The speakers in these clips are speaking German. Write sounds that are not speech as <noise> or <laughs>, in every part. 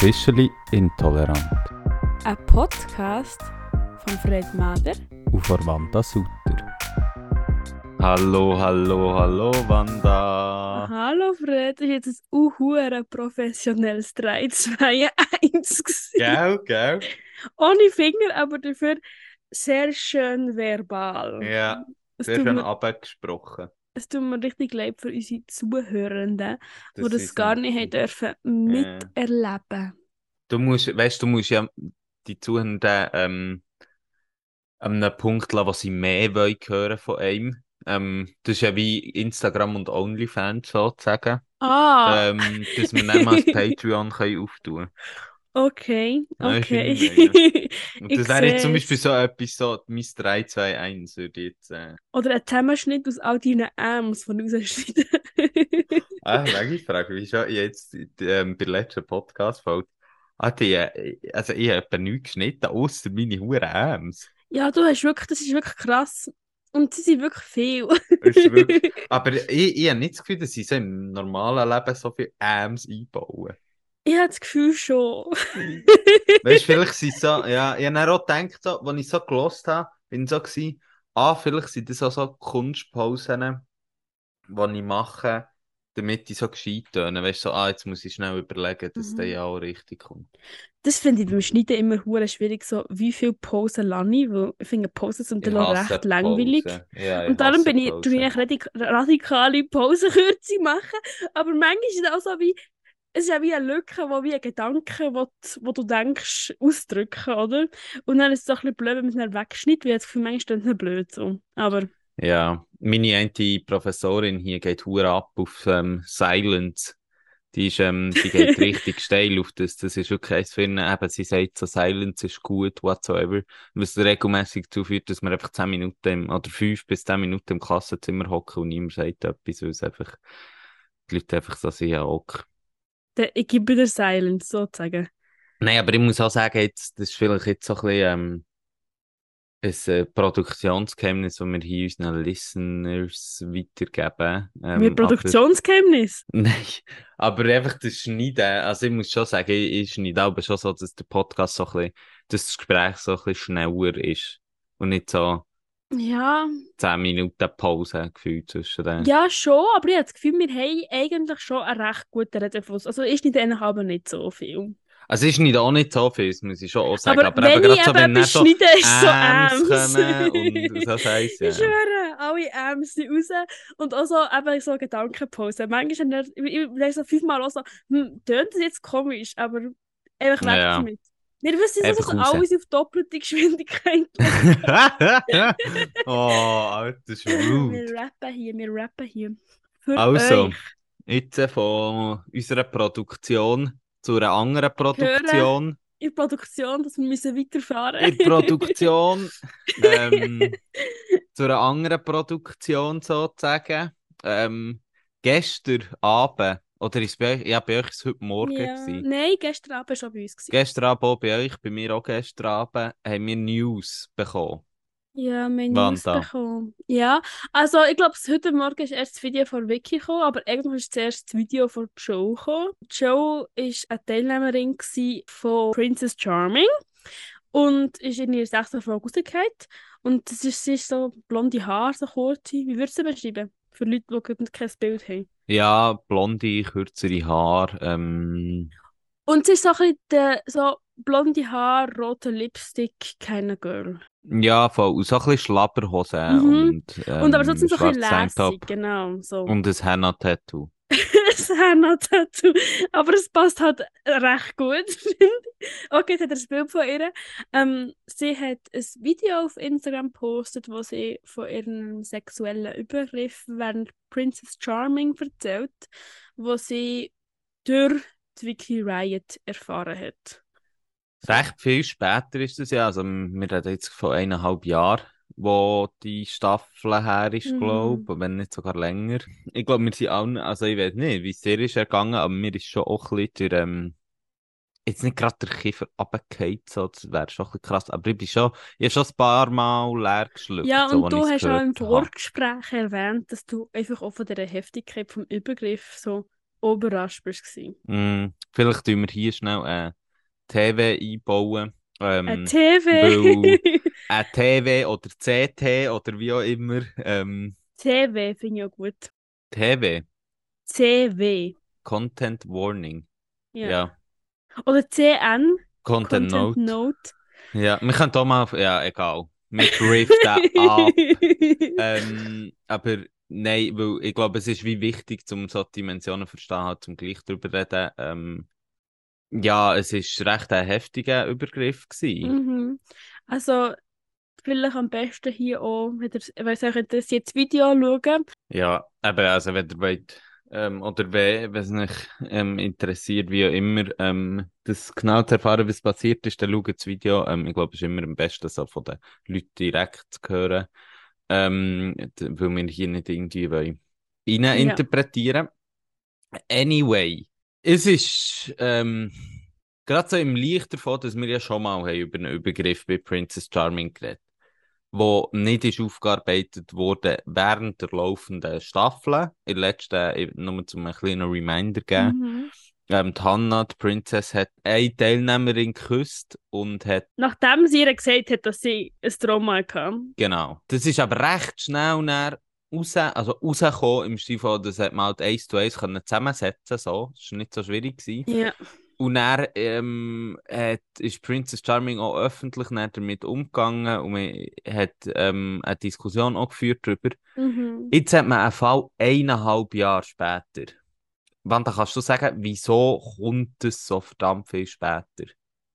Officially Intolerant Ein Podcast von Fred Mader. und von Wanda Sutter. Hallo, hallo, hallo, Wanda. Hallo Fred, das ist jetzt ein uhuere professionelles 3, 2, 1 gewesen. Gell, gell? Ohne Finger, aber dafür sehr schön verbal. Ja, sehr schön abgesprochen. Es tut mir richtig leid für unsere Zuhörenden, die das gar nicht haben dürfen miterleben. Du musst, weißt du, musst ja die Zuhörenden ähm, an einem Punkt lassen, wo sie mehr wollen hören von einem. Ähm, das ist ja wie Instagram und OnlyFans sozusagen. Ah, Ähm, dass wir dann mal das <laughs> Patreon können auftun okay, ich okay. finde, <laughs> Und Ich das wäre jetzt zum. Beispiel so etwas, so mein 3, 2, 1 würde ich jetzt... Äh, Oder ein Zusammenschnitt aus all deinen Ms, die du rausschneiden. <laughs> <laughs> Ah, lange Frage. Wie schon jetzt ähm, bei der letzten Podcast-Folge. Ah, äh, also ich habe etwa nichts geschnitten, außer meine Huren Äms. Ja, du hast wirklich, das ist wirklich krass. Und sie sind wirklich viel. Wirklich- Aber ich, ich habe nicht das Gefühl, dass sie so im normalen Leben so viel Äms einbauen. Ich habe das Gefühl schon. <laughs> Weißt du, vielleicht sind so, ja, ich habe auch gedacht, so, als ich so gelost habe, bin ich so gewesen, ah, vielleicht sind das auch so Kunstpausen, die ich mache, damit ich so gescheit töne. Weißt du, so, ah, jetzt muss ich schnell überlegen, dass Mhm. der ja auch richtig kommt. Das finde ich beim Schneiden immer hure schwierig, so wie viele Pausen lasse ich, weil ich finde Pausen sind dann auch recht langweilig. Pausen. Ja, Und darum bin ich, tue ich radik radikale Pausenkürze machen. Aber manchmal ist es auch so wie, es ist ja wie eine Lücke, wo wie ein Gedanke, wo, du- wo du denkst, ausdrücken, oder? Und dann ist es so ein bisschen blöd, wenn man es dann wegschneidet, weil das Gefühl, manchmal steht es nicht blöd so. Aber Ja, meine eine Professorin hier geht hure ab auf ähm, Silence. Die, ist, ähm, die geht <laughs> richtig steil auf das. Das ist wirklich eins für ihn. Eben, sie sagt so, Silence ist gut, whatsoever. Was regelmäßig dazu führt, dass wir einfach 10 Minuten im, oder 5 bis 10 Minuten im Klassenzimmer hocken und niemand sagt etwas, weil es einfach, die Leute einfach so sind, ja, ok. Der, ich gebe dir Silence, sozusagen. Nein, aber ich muss auch sagen, jetzt, das ist vielleicht jetzt so ein bisschen, ähm, ein äh, Produktionsgeheimnis, das wir hier unseren Listeners weitergeben. Ähm, Mit Produktionsgeheimnis. <laughs> Nein, aber einfach das Schneiden, also ich muss schon sagen, ich, ich schneide aber schon so, dass der Podcast so ein bisschen, dass das Gespräch so ein bisschen schneller ist und nicht so Ja, 10 Minuten Pause gefühlt zwischen den. ja schon, aber ich habe das Gefühl, wir haben eigentlich schon einen recht guten Redefluss. Also ich schneide eigentlich aber nicht so viel. Also ich schneide auch nicht so viel, das muss ich schon auch sagen, aber, aber, wenn eben ich gerade so, wenn etwas so schneide, ist so Äms Äms. und so <laughs> Ich ja. schwöre, alle Äms sind raus. Und auch so, eben so Gedankenpause. Manchmal ich, ich, ich so fünfmal auch so, hm, tönt das jetzt komisch, aber einfach weg Ja. damit. Wir wissen so, Einfach alles auf doppelte Geschwindigkeit <laughs> oh, Alter, das ist rude. Wir rappen hier, wir rappen hier. Für Also, euch. jetzt äh, von unserer Produktion zu einer anderen Produktion. In der Produktion, dass wir müssen weiterfahren in der Produktion ähm, <laughs> zu einer anderen Produktion sozusagen. Ähm, gestern Abend, oder ist es bei euch, ja, bei euch ist es heute Morgen ja. gewesen. Nein, gestern Abend schon bei uns. Gewesen. Gestern Abend auch bei euch, bei mir auch gestern Abend, haben wir News bekommen. Ja, wir haben News bekommen. Ja, also ich glaube, heute Morgen ist erst das Video von Vicky gekommen, aber eigentlich ist zuerst das Video von Joe gekommen. Joe war eine Teilnehmerin von Princess Charming und ist in ihrer sechsten Folge rausgekommen. Und das ist, sie ist so blonde Haare, so kurze. Wie würdest du sie beschreiben? Für Leute, die kein Bild haben. Ja, blonde, kürzere Haare. Ähm, Und sie ist so ein bisschen der, so blonde Haare, roter Lipstick, keine Girl. ja, voll. Und so ein bisschen Schlapperhosen Mhm. und, ähm, und aber trotzdem so ein bisschen lässig, genau. So. und ein Henna-Tattoo. <laughs> das Henna-Tattoo. Aber es passt halt recht gut, <laughs> finde ich. Okay, jetzt hat er ein Bild von ihr. Ähm, sie hat ein Video auf Instagram gepostet, wo sie von ihrem sexuellen Übergriff während Princess Charming erzählt, wo sie durch die Vicky Riot erfahren hat. Recht viel später ist das ja, also wir reden jetzt von eineinhalb Jahren, wo die Staffel her ist, Mhm. glaube wenn nicht sogar länger. Ich glaube, wir sind alle, also ich weiß nicht, wie es dir ist ergangen, aber mir ist schon auch ein bisschen durch, ähm, jetzt nicht gerade der Kiefer runtergefallen, so, das wäre schon ein bisschen krass, aber ich bin schon, ich habe schon ein paar Mal leer geschluckt. Ja, so, und als du hast auch im. Vorgespräch erwähnt, dass du einfach auch von dieser Heftigkeit vom Übergriff so auch überrascht warst. Mm, vielleicht tun wir hier schnell eine TV einbauen. Ähm, TV. <laughs> TV oder CT oder wie auch immer. Ähm, CW finde ich auch gut. TV, CW. Content Warning. Ja. Ja. Oder CN. Content, Content Note. Note. Ja, wir können auch mal, ja, egal. Wir driften <laughs> ab. Ähm, aber nein, weil ich glaube, es ist wie wichtig, um so Dimensionen zu verstehen, halt, zum gleich drüber reden. Ähm, ja, es ist recht ein heftiger Übergriff gewesen. Mhm. Also, vielleicht am besten hier auch, wenn ihr, wenn euch interessiert, das Video schauen. Ja, aber also, wenn ihr wollt, ähm, oder wenn es euch ähm, interessiert, wie auch immer, ähm, das genau zu erfahren, was passiert ist, dann schaut das Video. Ähm, ich glaube, es ist immer am besten, so von den Leuten direkt zu hören, ähm, weil wir hier nicht irgendwie wollen interpretieren. Anyway, es ist ähm, gerade so im Licht davon, dass wir ja schon mal haben über einen Übergriff bei Princess Charming geredet wo nicht ist aufgearbeitet wurde während der laufenden Staffel. In der letzten, nur zum einen kleinen Reminder geben. Mhm. Ähm, die Hannah, die Princess, hat eine Teilnehmerin geküsst und hat, Nachdem sie ihr gesagt hat, dass sie ein Trauma hatte. genau. Das ist aber recht schnell nach raus, also rausgekommen, im Stil von, das hat man halt eins zu eins können zusammensetzen, so. Das war nicht so schwierig gewesen. Ja. Und dann ähm, hat, ist Princess Charming auch öffentlich damit umgegangen und man hat ähm, eine Diskussion auch geführt darüber. Mhm. Jetzt hat man einen Fall eineinhalb Jahre später. Wanda, kannst du sagen, wieso kommt es so verdammt viel später?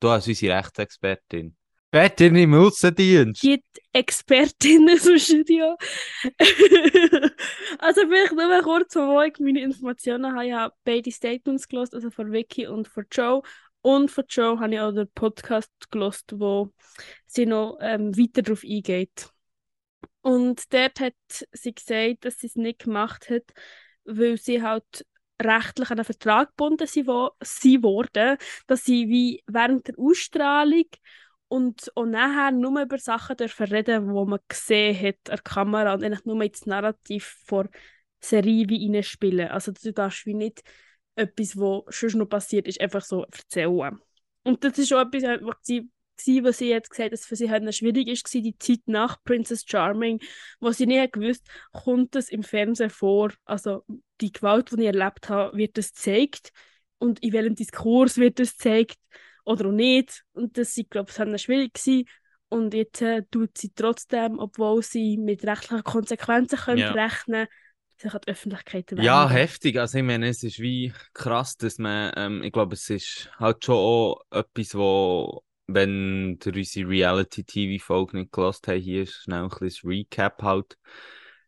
Du als unsere Rechtsexpertin. Expertin im Aussendienst. gibt Expertinnen im Studio. <laughs> also vielleicht nur kurz, wo ich meine Informationen habe. Ich habe beide Statements gelost, also von Vicky und von Joe. Und von Joe habe ich auch den Podcast gelost, wo sie noch ähm, weiter darauf eingeht. Und dort hat sie gesagt, dass sie es nicht gemacht hat, weil sie halt rechtlich an einen Vertrag gebunden sie wo- sie wurde, dass sie wie während der Ausstrahlung und auch nachher nur über Sachen dürfen reden, die man gesehen hat an der Kamera und eigentlich nur ins Narrativ vor Serie wie reinspielen. Also du darfst wie nicht etwas, was schon noch passiert ist, einfach so erzählen. Und das ist auch etwas, was sie, was sie jetzt gesagt hat, dass für sie halt schwierig ist, die Zeit nach Princess Charming, wo sie nicht gewusst, kommt das im Fernsehen vor, also die Gewalt, die ich erlebt habe, wird das gezeigt und in welchem Diskurs wird das gezeigt oder auch nicht. Und das war, glaube ich, schwierig gewesen. Und jetzt äh, tut sie trotzdem, obwohl sie mit rechtlichen Konsequenzen Ja. könnte rechnen sich an die Öffentlichkeit wenden. Ja, heftig. Also ich meine, es ist wie krass, dass man, ähm, ich glaube, es ist halt schon auch etwas, wo, wenn ihr unsere Reality-TV-Folge nicht gelost habt, hier ist schnell ein bisschen Recap halt.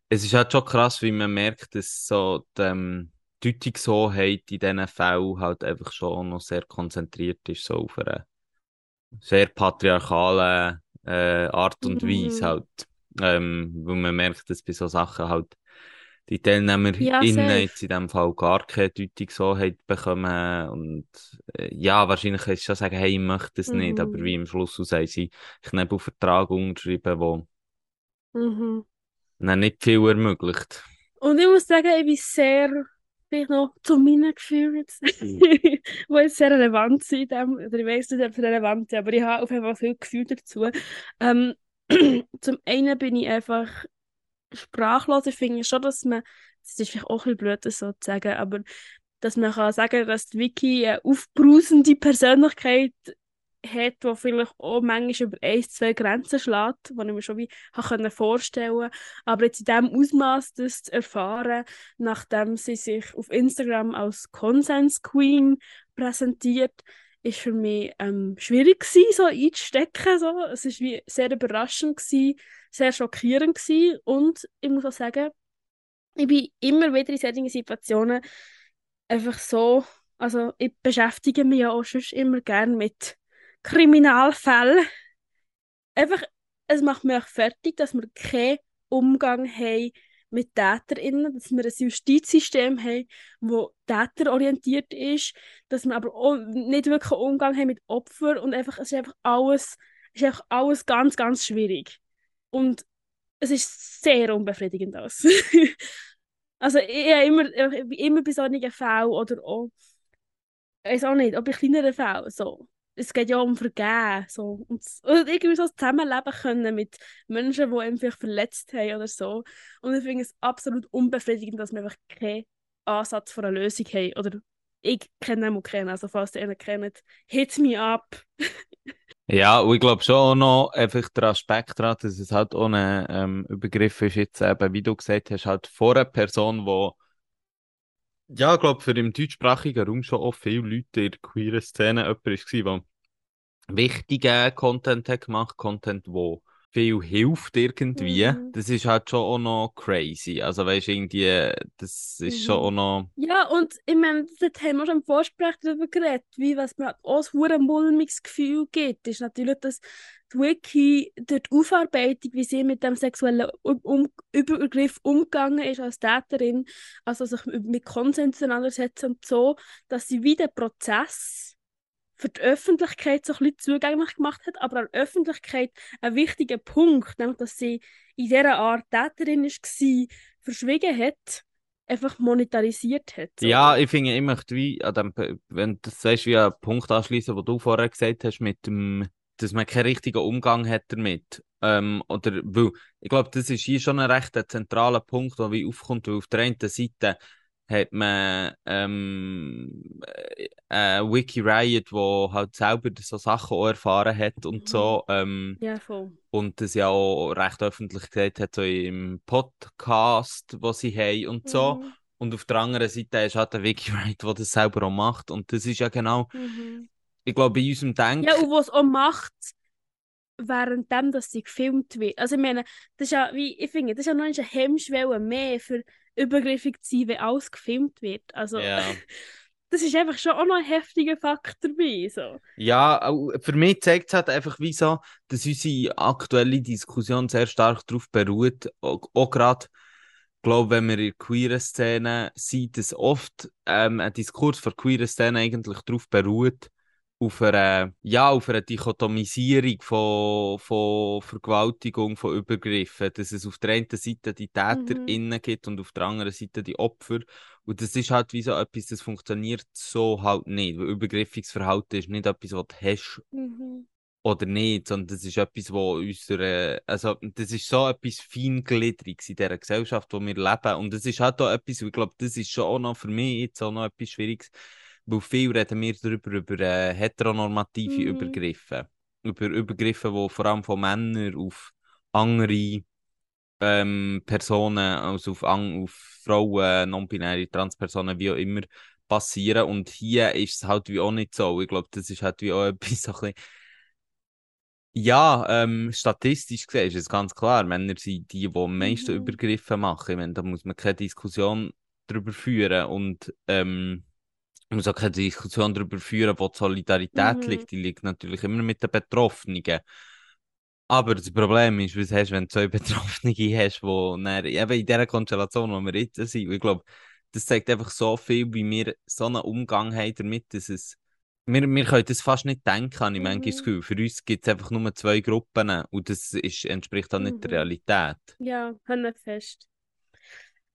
Es ist halt schon krass, wie man merkt, dass so die ähm, Deutungshoheit in diesen Fällen halt einfach schon noch sehr konzentriert ist, so auf eine sehr patriarchale äh, Art und Mhm. Weise halt. Ähm, weil man merkt, dass bei so Sachen halt die Teilnehmer Ja, innen jetzt in dem Fall gar keine Deutungshoheit bekommen und äh, ja, wahrscheinlich kannst du schon sagen, hey, ich möchte nicht, Mhm. aber wie im Schluss aus haben sie Knebelvertrag unterschrieben, wo Mhm. nicht viel ermöglicht. Und ich muss sagen, ich bin sehr, vielleicht noch zu meinen Gefühlen jetzt, die <laughs> jetzt sehr relevant sind, oder ich weiß nicht, ob sie relevant sind, aber ich habe auf jeden Fall viel Gefühl dazu. Ähm, <clears throat> zum einen bin ich einfach sprachlos. Ich finde schon, dass man, das ist vielleicht auch ein bisschen blöd, das so zu sagen, aber dass man kann sagen, dass die Vicky eine aufbrausende Persönlichkeit hat, die vielleicht auch manchmal über ein, zwei Grenzen schlägt, die ich mir schon wie können vorstellen Aber jetzt in diesem Ausmaß das zu erfahren, nachdem sie sich auf Instagram als Consens Queen präsentiert, ist für mich ähm, schwierig gewesen, so einzustecken. So. Es war sehr überraschend, gewesen, sehr schockierend gewesen. und ich muss auch sagen, ich bin immer wieder in solchen Situationen einfach so, also ich beschäftige mich ja auch schon immer gerne mit Kriminalfällen. Einfach, es macht mich auch fertig, dass wir keinen Umgang haben mit TäterInnen, dass wir ein Justizsystem haben, das täterorientiert ist, dass wir aber auch nicht wirklich einen Umgang haben mit Opfern und einfach, es ist einfach alles, es ist einfach alles ganz, ganz schwierig. Und es ist sehr unbefriedigend aus. <laughs> Also ich, habe immer, immer bei solchen Fällen oder auch, ich weiß auch nicht, auch bei kleineren Fällen so. Es geht ja um Vergehen. So. Und, und irgendwie so zusammenleben können mit Menschen, die einen vielleicht verletzt haben oder so. Und ich finde es absolut unbefriedigend, dass wir einfach keinen Ansatz für eine Lösung haben. Oder ich kenne ihn kennen, also falls ihr ihn kennt, hit me up. <laughs> Ja, und ich glaube schon auch noch einfach der Aspekt daran, dass es halt ein ähm, Übergriff ist, jetzt eben, wie du gesagt hast, halt vor einer Person, wo ja, ich glaube, für im deutschsprachigen Raum schon auch viele Leute in der queeren Szene jemand war, der wichtigen Content hat gemacht, Content, wo viel hilft irgendwie. Mhm. Das ist halt schon auch noch crazy. Also weißt du, irgendwie, das ist schon auch Mhm. noch. Ja, und ich meine, dort haben wir schon im Vorsprech darüber geredet, wie was mir auch ein mulmiges Gefühl gibt, ist natürlich, dass die Wiki durch die Aufarbeitung, wie sie mit dem sexuellen um um Übergriff umgegangen ist als Täterin, also sich mit Konsens auseinandersetzen und so, dass sie wie den Prozess für die Öffentlichkeit so ein bisschen zugänglich gemacht hat, aber an der Öffentlichkeit einen wichtigen Punkt, nämlich dass sie in dieser Art Täterin war, verschwiegen hat, einfach monetarisiert hat. So. Ja, ich finde, ich möchte wie an dem, wenn du das sagst, wie den Punkt anschließen, wo du vorher gesagt hast, mit dem, dass man keinen richtigen Umgang hat damit. Ähm, oder, weil, ich glaube, das ist hier schon ein recht zentraler Punkt, der wie aufkommt, weil auf der einen Seite hat man ähm, äh, äh, Wiki Riot, wo halt selber so Sachen auch erfahren hat und so. Ähm, Ja, voll. und das ja auch recht öffentlich gesagt hat, so im Podcast, was sie haben und so. Mhm. Und auf der anderen Seite ist halt der Wiki Wright, der das selber auch macht. Und das ist ja genau, Mhm. ich glaube, in unserem Denken. Ja, und was auch macht, währenddem, dass sie gefilmt wird. Also ich meine, das ist ja, wie, ich finde, das ist ja noch eine Hemmschwelle mehr für übergriffig zu sein, wenn alles gefilmt wird. Also Ja. <laughs> das ist einfach schon auch noch ein heftiger Fakt dabei. So. Ja, für mich zeigt es halt einfach wie so, dass unsere aktuelle Diskussion sehr stark darauf beruht, auch, auch gerade, glaube wenn wir in queeren Szene sieht, dass oft ähm, ein Diskurs für queere Szene eigentlich darauf beruht, auf einer, ja, auf einer Dichotomisierung von, von Vergewaltigung, von Übergriffen, dass es auf der einen Seite die TäterInnen gibt und auf der anderen Seite die Opfer. Und das ist halt wie so etwas, das funktioniert so halt nicht, weil übergriffiges Verhalten ist nicht etwas, was du hast Mhm. oder nicht, sondern das ist etwas, wo unsere, also das ist so etwas Feingliedriges in dieser Gesellschaft, wo wir leben und das ist halt auch etwas, ich glaube, das ist schon auch noch für mich jetzt auch noch etwas Schwieriges, weil viel reden wir darüber, über äh, heteronormative Mhm. Übergriffe, über Übergriffe, die vor allem von Männern auf andere ähm, Personen, also auf, auf Frauen, non-binäre Transpersonen, wie auch immer, passieren. Und hier ist es halt wie auch nicht so. Ich glaube, das ist halt wie auch <laughs> etwas so ein bisschen ja, ähm, statistisch gesehen ist es ganz klar, Männer sind die, die am meisten Mhm. Übergriffe machen. Ich meine, da muss man keine Diskussion darüber führen und ähm, man muss auch keine Diskussion darüber führen, wo die Solidarität Mhm. liegt. Die liegt natürlich immer mit den Betroffenen. Aber das Problem ist, was hast, wenn du zwei Betroffene <laughs> hast, die dann, eben in dieser Konstellation, wo wir jetzt sind, ich glaube, das zeigt einfach so viel, wie wir so einen Umgang haben damit, dass es wir, wir können das fast nicht denken, habe ich manchmal das Mhm. Gefühl. Für uns gibt es einfach nur zwei Gruppen und das ist, entspricht auch nicht der Mhm. Realität. Ja, haben fest.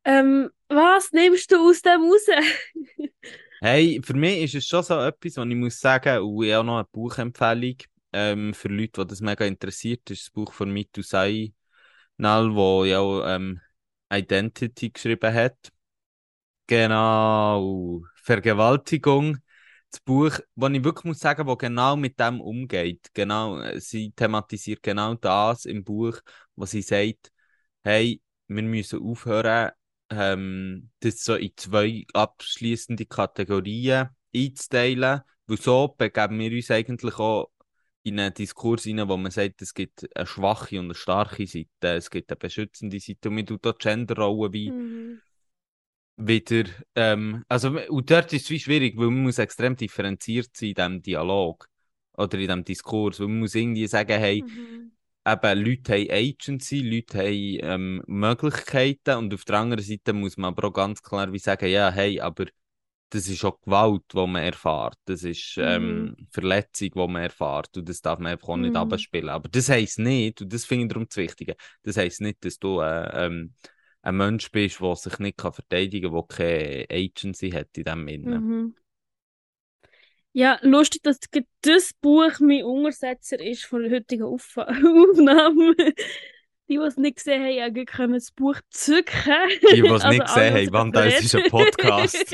Ähm, was nimmst du aus dem raus? <laughs> Hey, für mich ist es schon so etwas, was ich muss sagen, und ich auch noch eine Buchempfehlung ähm, für Leute, die das mega interessiert, das ist das Buch von Mitu Sai Nal, wo ja auch ähm, Identity geschrieben hat. Genau, Vergewaltigung. Das Buch, wo ich wirklich muss sagen, wo genau mit dem umgeht. Genau, äh, sie thematisiert genau das im Buch, wo sie sagt, hey, wir müssen aufhören, ähm, das so in zwei abschließende Kategorien einzuteilen, weil so begeben wir uns eigentlich auch in einen Diskurs hinein, wo man sagt, es gibt eine schwache und eine starke Seite, es gibt eine beschützende Seite und man tut auch Genderrollen wie Mhm. wieder, ähm, also, und dort ist es wie schwierig, weil man muss extrem differenziert sein in diesem Dialog oder in diesem Diskurs, weil man muss irgendwie sagen, hey, Mhm. Eben, Leute haben Agency, Leute haben ähm, Möglichkeiten und auf der anderen Seite muss man aber auch ganz klar wie sagen, ja, hey, aber das ist auch Gewalt, die man erfährt, das ist ähm, Verletzung, die man erfährt und das darf man einfach auch nicht Mhm. abspielen. Aber das heisst nicht, und das finde ich darum das Wichtige, das heisst nicht, dass du äh, ähm, ein Mensch bist, der sich nicht kann verteidigen kann, der keine Agency hat in dem Sinne. Mhm. Ja, lustig, dass das Buch mein Untersetzer ist von der heutigen Auf <laughs> Aufnahme. Die, die es nicht gesehen haben, können das Buch zücken. Die, die es Also nicht gesehen haben, wann das ist ein Podcast. <laughs>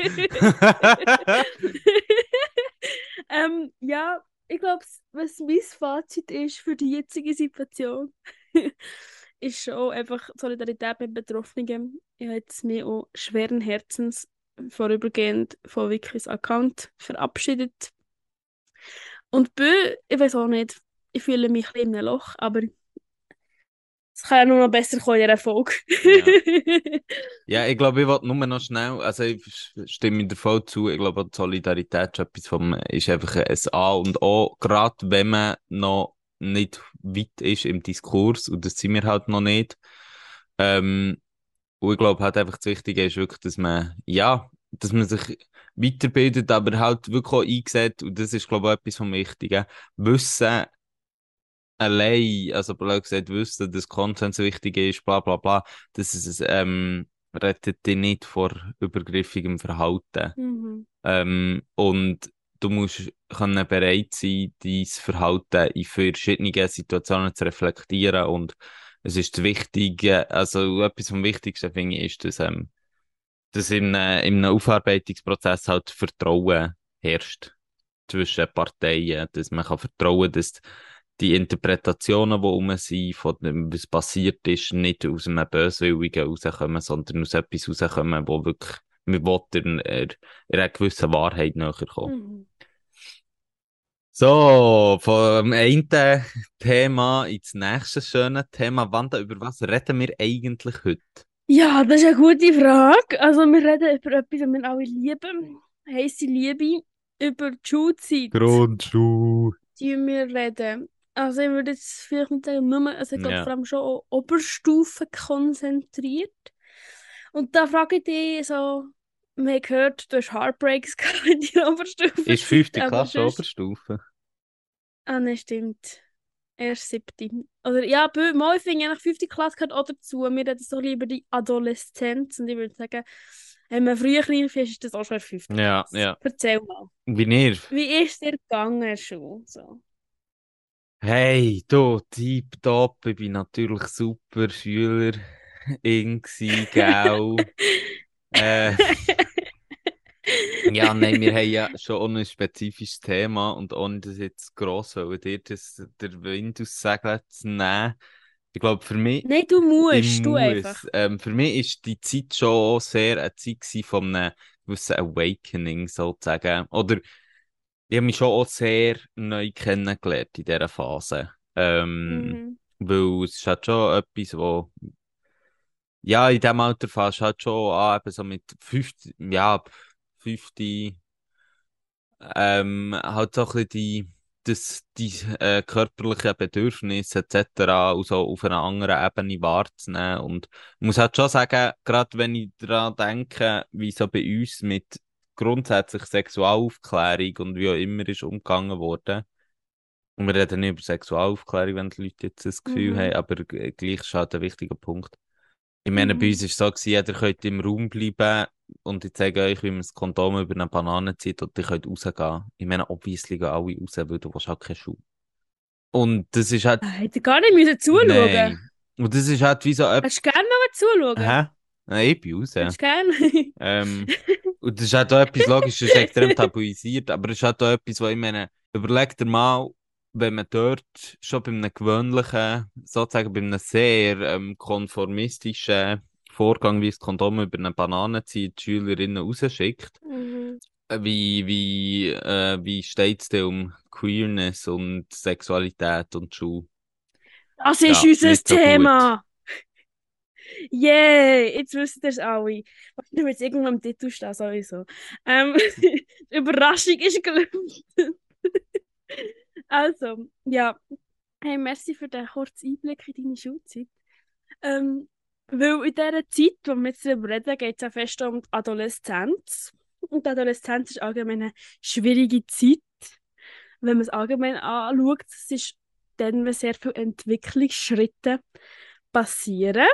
ähm, ja, ich glaube, was mein Fazit ist für die jetzige Situation, <laughs> ist schon einfach Solidarität mit Betroffenen. Ich habe jetzt mich auch schweren Herzens vorübergehend von Wikis Account verabschiedet. Und B, ich weiß auch nicht, ich fühle mich ein bisschen in einem Loch, aber es kann ja nur noch besser kommen in dieser Folge. Ja, <laughs> ich glaube, ich wollte nur noch schnell, also ich stimme dir voll zu, ich glaube, die Solidarität ist etwas vom, ist einfach ein A und O, gerade wenn man noch nicht weit ist im Diskurs, und das sind wir halt noch nicht. Ähm, und ich glaube halt einfach das Wichtige ist wirklich, dass man, ja, dass man sich weiterbildet, aber halt wirklich auch eingesät, und das ist, glaube ich, etwas vom Wichtigen, Wissen allein, also blöd gesagt, wissen, dass Konsens wichtig ist, bla bla bla, das ist, ähm, rettet dich nicht vor übergriffigem Verhalten. mhm. Ähm, und du musst können bereit sein, dein Verhalten in verschiedenen Situationen zu reflektieren und es ist das Wichtige, also etwas vom Wichtigsten finde ich, ist, dass, ähm, dass in, äh, in einem Aufarbeitungsprozess halt Vertrauen herrscht zwischen Parteien, dass man kann vertrauen, dass die Interpretationen, die um sind, von dem, was passiert ist, nicht aus einem Böswilligen rauskommen, sondern aus etwas rauskommen, wo wirklich, man will in, in einer gewissen Wahrheit näher kommen. Mhm. So, vom einen Thema ins nächste schöne Thema. Wanda, über was reden wir eigentlich heute? Ja, das ist eine gute Frage. Also, wir reden über etwas, das wir alle lieben. Heisse Liebe. Über die Schulzeit. Grundschule. Die wir reden. Also, ich würde jetzt vielleicht nicht sagen, nur, also ich glaube Ja. vor allem schon Oberstufen konzentriert. Und da frage ich dich so, wir haben gehört, du hast Heartbreaks <laughs> in deiner Oberstufe. Ist fünfte Klasse sonst- Oberstufe? Ah, ne, stimmt. Erst siebte. Oder ja, mal ich finde eigentlich fünfte Klasse gehört auch dazu. Wir reden so lieber die Adoleszenz. Und ich würde sagen, wenn man früher klein ist, ist das auch schon fünfte Ja, Klasse. ja. Erzähl mal. Wie ihr? Wie ist dir gegangen schon? So. Hey, du, tipptopp, ich bin natürlich super Schüler gsi, gell? <laughs> äh, ja, nein, wir haben ja <laughs> schon ein spezifisches Thema und ohne das jetzt gross wollen, dir das, der Wind aus Segeln zu nehmen. Ich glaube, für mich, Nein, du musst, du muss. einfach. Ähm, für mich ist die Zeit schon auch sehr eine Zeit von einem gewissen Awakening, sozusagen. Oder ich habe mich schon auch sehr neu kennengelernt in dieser Phase. Ähm, Mhm. weil es ist halt schon etwas, wo, ja, in diesem Alter fährst du halt schon an, eben so mit 50, ja, 50, ähm, halt so ein bisschen die, das, die äh, körperlichen Bedürfnisse etc. auch so auf einer anderen Ebene wahrzunehmen. Und ich muss halt schon sagen, gerade wenn ich daran denke, wie so bei uns mit grundsätzlich Sexualaufklärung und wie auch immer ist umgegangen worden. Und wir reden nicht über Sexualaufklärung, wenn die Leute jetzt das Gefühl Mhm. haben, aber gleich ist halt ein wichtiger Punkt. Ich meine, bei Mhm. uns war es so, gewesen, jeder könnte im Raum bleiben und ich zeige euch, wie man das Kondom über eine Banane zieht und ihr könnt rausgehen. Ich meine, obviously gehen alle raus, weil du willst halt keine Schuhe. Und das ist halt... Ah, Hätte gar nicht müssen zuschauen. Nein. Und das ist halt wie so... etwas- Hättest du gerne mal zuschauen? Hä? Nein, ich bin raus. Hättest du gerne? <laughs> Ähm, und das ist halt auch etwas logisch, das ist extrem tabuisiert, aber es ist halt auch etwas, wo ich meine, überleg dir mal, wenn man dort schon bei einem gewöhnlichen, sozusagen bei einem sehr ähm, konformistischen Vorgang, wie das Kondom über eine Banane zieht, die Schülerinnen rausschickt, Mhm. äh, wie, wie, äh, wie steht es denn um Queerness und Sexualität und Schule? Das ist Ja, unser so gut. Thema. <laughs> Yay, jetzt wisst ihr es alle. Wahrscheinlich wird es irgendwann im Titel stehen, sowieso. Ähm, <laughs> Überraschung ist gelungen. <laughs> also, ja. Hey, merci für den kurzen Einblick in deine Schulzeit. Ähm, weil in dieser Zeit, wo wir jetzt darüber reden, geht es ja fest um die Adoleszenz. Und die Adoleszenz ist allgemein eine schwierige Zeit, wenn man es allgemein anschaut. Es ist dann, wenn sehr viele Entwicklungsschritte passieren.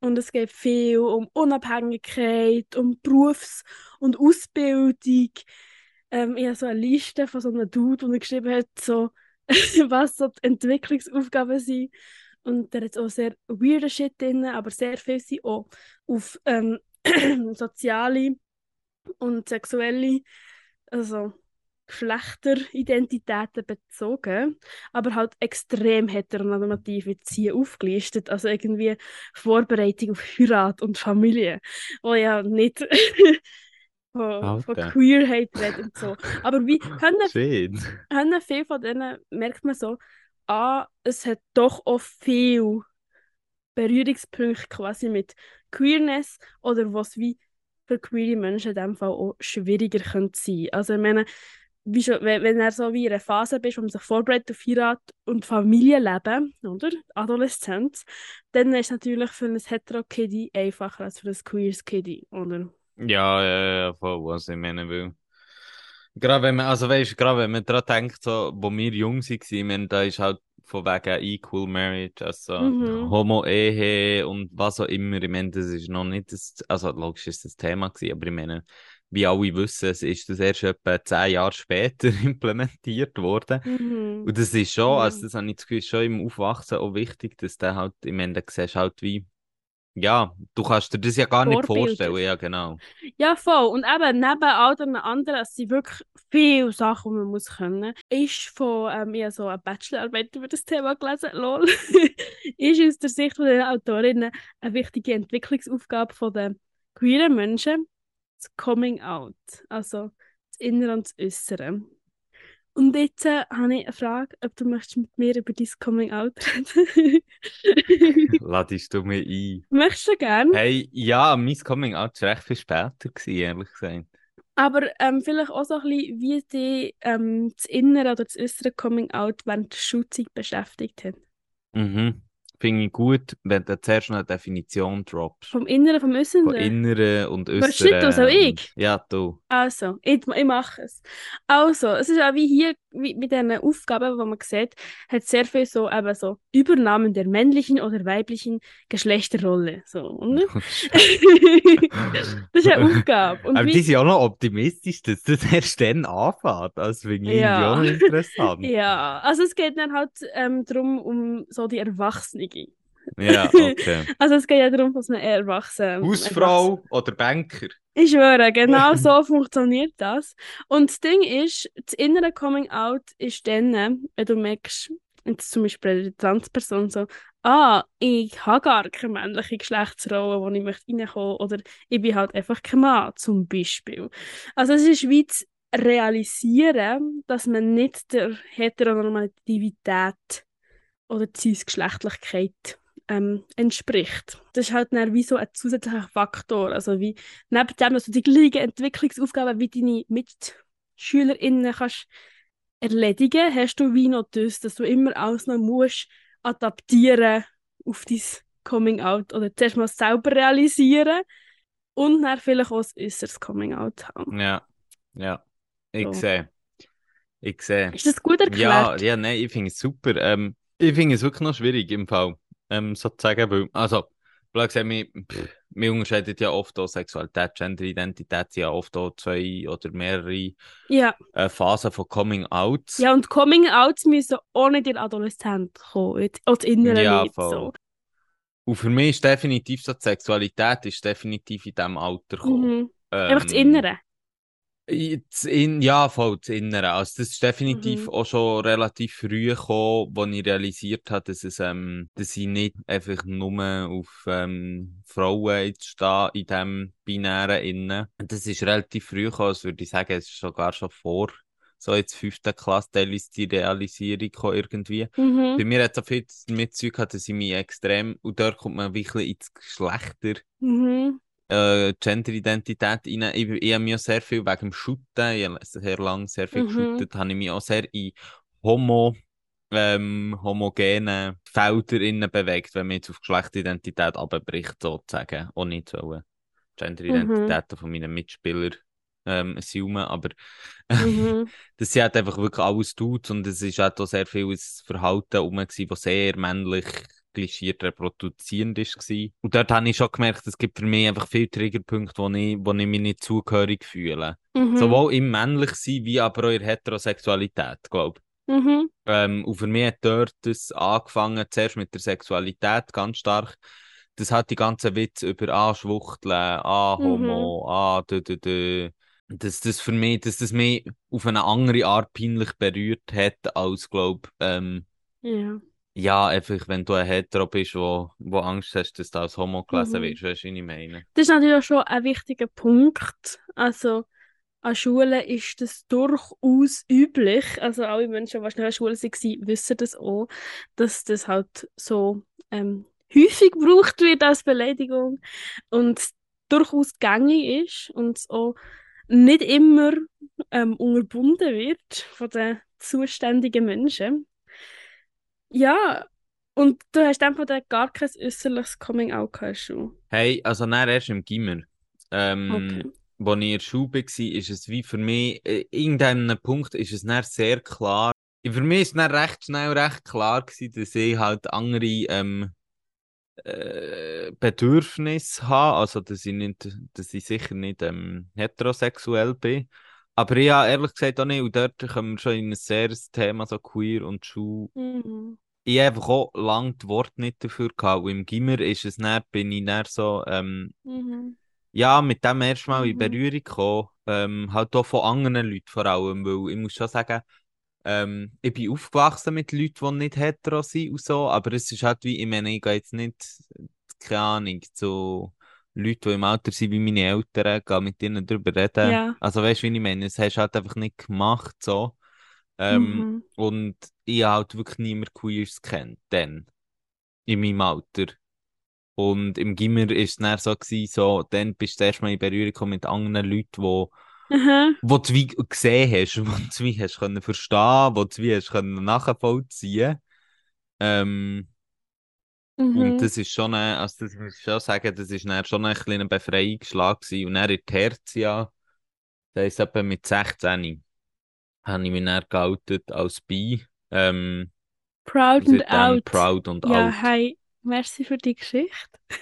Und es geht viel um Unabhängigkeit, um Berufs- und Ausbildung. Ähm, ich habe so eine Liste von so einem Dude, der geschrieben hat, so, <laughs> was so die Entwicklungsaufgaben sind. Und der hat auch sehr weirde Shit drin, aber sehr viel sind auch auf ähm, <clears throat> soziale und sexuelle, also Geschlechteridentitäten bezogen, aber halt extrem heteronormativ wird sie hier aufgelistet. Also irgendwie Vorbereitung auf Heirat und Familie, wo ja nicht <laughs> von, von. Queerheit redet und so. Aber wie können, <laughs> Shit. können viel von denen, merkt man so, ah, es hat doch auch viel Berührungspunkte quasi mit Queerness oder was wie für queere Menschen in dem Fall auch schwieriger könnte sein. Also ich meine, wie schon, wenn, wenn er so wie in einer Phase bist, wo man sich vorbereitet auf Heirat und Familienleben, oder? Adoleszenz, dann ist es natürlich für ein hetero-Kiddy einfacher als für ein queeres Kiddy, oder? Ja, ja, ja, voll, was ich meine will. Gerade wenn man, also weißt, gerade wenn man daran denkt, so, wo wir jung waren, da ist halt von wegen Equal Marriage, also Mhm. Homo-Ehe und was auch immer, ich meine, das ist noch nicht das, also logisch ist das Thema gewesen, aber ich meine, wie alle wissen, es ist das erst etwa zehn Jahre später <laughs> implementiert worden. Mhm. Und das ist schon, also das habe ich das Gefühl, schon im Aufwachsen auch wichtig, dass der halt, ich meine, da siehst halt wie, ja, du kannst dir das ja gar nicht Vorbilder. vorstellen, ja, genau. Ja, voll. Und eben neben all den anderen, es sind wirklich viele Sachen, die man muss können. Ist von, ähm, ich habe so eine Bachelorarbeit über das Thema gelesen, lol. <laughs> ist aus der Sicht von den Autorinnen eine wichtige Entwicklungsaufgabe von den queeren Menschen, das Coming Out. Also das Innere und das Äußere. Und jetzt äh, habe ich eine Frage, ob du möchtest mit mir über dein Coming Out reden. <laughs> Ladest du mich ein? Möchtest du gerne? Hey, ja, mein Coming Out war recht viel später, gewesen, ehrlich gesagt. Aber ähm, vielleicht auch so ein bisschen, wie dich ähm, das Innere oder das äußere Coming Out während der Schulzeit beschäftigt hat. Mhm. Finde ich gut, wenn du zuerst noch eine Definition droppst. Vom Inneren, vom Äußeren? inneren und äußeren. du, soll ich? und- Ja, du. Also, ich, ich mache es. Also, es ist auch wie hier, wie mit diesen Aufgaben, die man sieht, hat sehr viel so, eben so Übernahmen der männlichen oder weiblichen Geschlechterrolle. So, oder? <laughs> das ist eine Aufgabe. Und Aber wie, die sind auch noch optimistisch, dass das erst dann anfängt. Das finde ich Ja. auch interessant. <laughs> ja, also es geht dann halt ähm, darum, um so die Erwachsenen. Ja, <laughs> okay. Also es geht ja darum, dass man erwachsen Hausfrau oder Banker? Ich schwöre, genau <laughs> so funktioniert das. Und das Ding ist, das innere Coming Out ist dann, wenn du merkst, jetzt zum Beispiel bei der Transperson so, ah, ich habe gar keine männliche Geschlechtsrolle, wo ich möchte reinkommen oder ich bin halt einfach kein Mann, zum Beispiel. Also es ist wie zu realisieren, dass man nicht der Heteronormativität oder Cis-Geschlechtlichkeit ähm, entspricht. Das ist halt dann wie so ein zusätzlicher Faktor. Also wie neben dem, dass du die gleichen Entwicklungsaufgaben wie deine MitschülerInnen kannst erledigen, hast du wie noch das, dass du immer alles noch musst adaptieren auf dein Coming Out oder zuerst mal selber realisieren und dann vielleicht auch ein äußeres Coming Out haben. Ja, ja. Ich So. sehe. Ich sehe. Ist das gut erklärt? Ja, ja, nein, ich finde es super. Ähm, ich finde es wirklich noch schwierig im Fall, ähm, sozusagen, weil, also, blöd gesagt, wir, pff, wir unterscheiden ja oft auch Sexualität, Genderidentität, sind ja oft auch zwei oder mehrere Ja. äh, Phasen von Coming Outs. Ja, und Coming Outs müssen nicht in Adoleszenz kommen. jetzt- Auch das Innere Ja, nicht so. Und für mich ist definitiv so, die Sexualität ist definitiv in diesem Alter gekommen. Mhm. Einfach das Innere. In, ja, voll, das Innere. Also, das ist definitiv Mhm. auch schon relativ früh gekommen, wo ich realisiert habe, dass es, ähm, dass ich nicht einfach nur auf, ähm, Frauen jetzt stehe in diesem binären Innen. Das ist relativ früh gekommen, also würde ich sagen, es ist sogar schon vor, so jetzt fünften Klasse, teilweise die Realisierung gekommen irgendwie. Mhm. Bei mir hat es auch viel damit zu tun gehabt, dass ich mich extrem, und dort kommt man wirklich ins Geschlechter, Mhm. Äh, Genderidentität rein. Ich, ich habe mich auch sehr viel wegen dem Shooten, ich habe sehr lange sehr viel Mhm. geshootet, habe ich mich auch sehr in homo, ähm, homogenen Felder innen bewegt, wenn man jetzt auf Geschlechtsidentität abbricht, sozusagen. Auch nicht so Genderidentitäten von meinen Mitspielern ähm, assumen, aber Mhm. <laughs> das sind halt einfach wirklich alles Dudes und es ist halt auch sehr viel Verhalten rum gewesen, das sehr männlich negligiert reproduzierend war. Und dort habe ich schon gemerkt, es gibt für mich einfach viele Triggerpunkte, wo ich, wo ich mich nicht zugehörig fühle. Mhm. Sowohl im Männlichsein wie aber auch in Heterosexualität, glaube ich. Mhm. Ähm, und für mich hat dort das angefangen, zuerst mit der Sexualität ganz stark. Das hat die ganzen Witze über ah, Schwuchteln, ah, Mhm. Homo, ah, dö, dö, dö. Dass das für mich, dass das mich auf eine andere Art peinlich berührt hat, als, glaub, ähm, Ja. Ja, einfach, wenn du ein Hetero bist, wo, wo Angst hast, dass du als Homo gelesen Mhm. wirst, weißt du, was ich meine? Das ist natürlich auch schon ein wichtiger Punkt. Also, an Schulen ist das durchaus üblich. Also, alle Menschen, die schnell an der Schule waren, wissen das auch, dass das halt so ähm, häufig <laughs> gebraucht wird als Beleidigung und durchaus gängig ist und auch nicht immer ähm, unterbunden wird von den zuständigen Menschen. Ja, und du hast einfach dann gar kein äußerliches Coming-out gehabt schon. Hey, also dann erst im Gimmer. Ähm, Okay. Als ich in der Schule war, ist es wie für mich, äh, irgendeinem Punkt ist es dann sehr klar. Für mich ist es dann recht schnell recht klar gewesen, dass ich halt andere ähm, äh, Bedürfnisse habe. Also, dass ich, nicht, dass ich sicher nicht ähm, heterosexuell bin. Aber habe ehrlich gesagt auch nicht, und dort kommen wir schon in ein sehr Thema, so queer und Schule. Mhm. Ich habe einfach auch lange die Worte nicht dafür gehabt. Und im Gimmer ist es dann, bin ich dann so, ähm, Mhm. ja, mit dem erst mal in Mhm. Berührung gekommen. Ähm, halt auch von anderen Leuten vor allem, weil ich muss schon sagen, ähm, ich bin aufgewachsen mit Leuten, die nicht hetero sind und so, aber es ist halt wie, ich meine, ich gehe jetzt nicht, keine Ahnung, zu Leuten, die im Alter sind wie meine Eltern, gehe mit ihnen darüber reden. Ja. Also weißt du, wie ich meine, das hast du halt einfach nicht gemacht, so. Ähm, Mhm. und ich habe halt wirklich niemand Queers kennt, dann, in meinem Alter. Und im Gimmer war es dann so, gewesen, so, dann bist du erstmal in Berührung mit anderen Leuten, die Aha. wo du wie gesehen hast, <laughs> wo du wie hast können verstehen, wo du wie hast können nachvollziehen. Ähm, und Mhm. das ist schon, ein, also das muss ich schon sagen, das ist dann schon ein kleiner Befreiungsschlag gewesen. Und dann in Tertia, das heisst etwa mit 16, habe ich mich dann geoutet als Bi. Ähm, Proud und and out. proud und Ja, out. hey, merci für die Geschichte.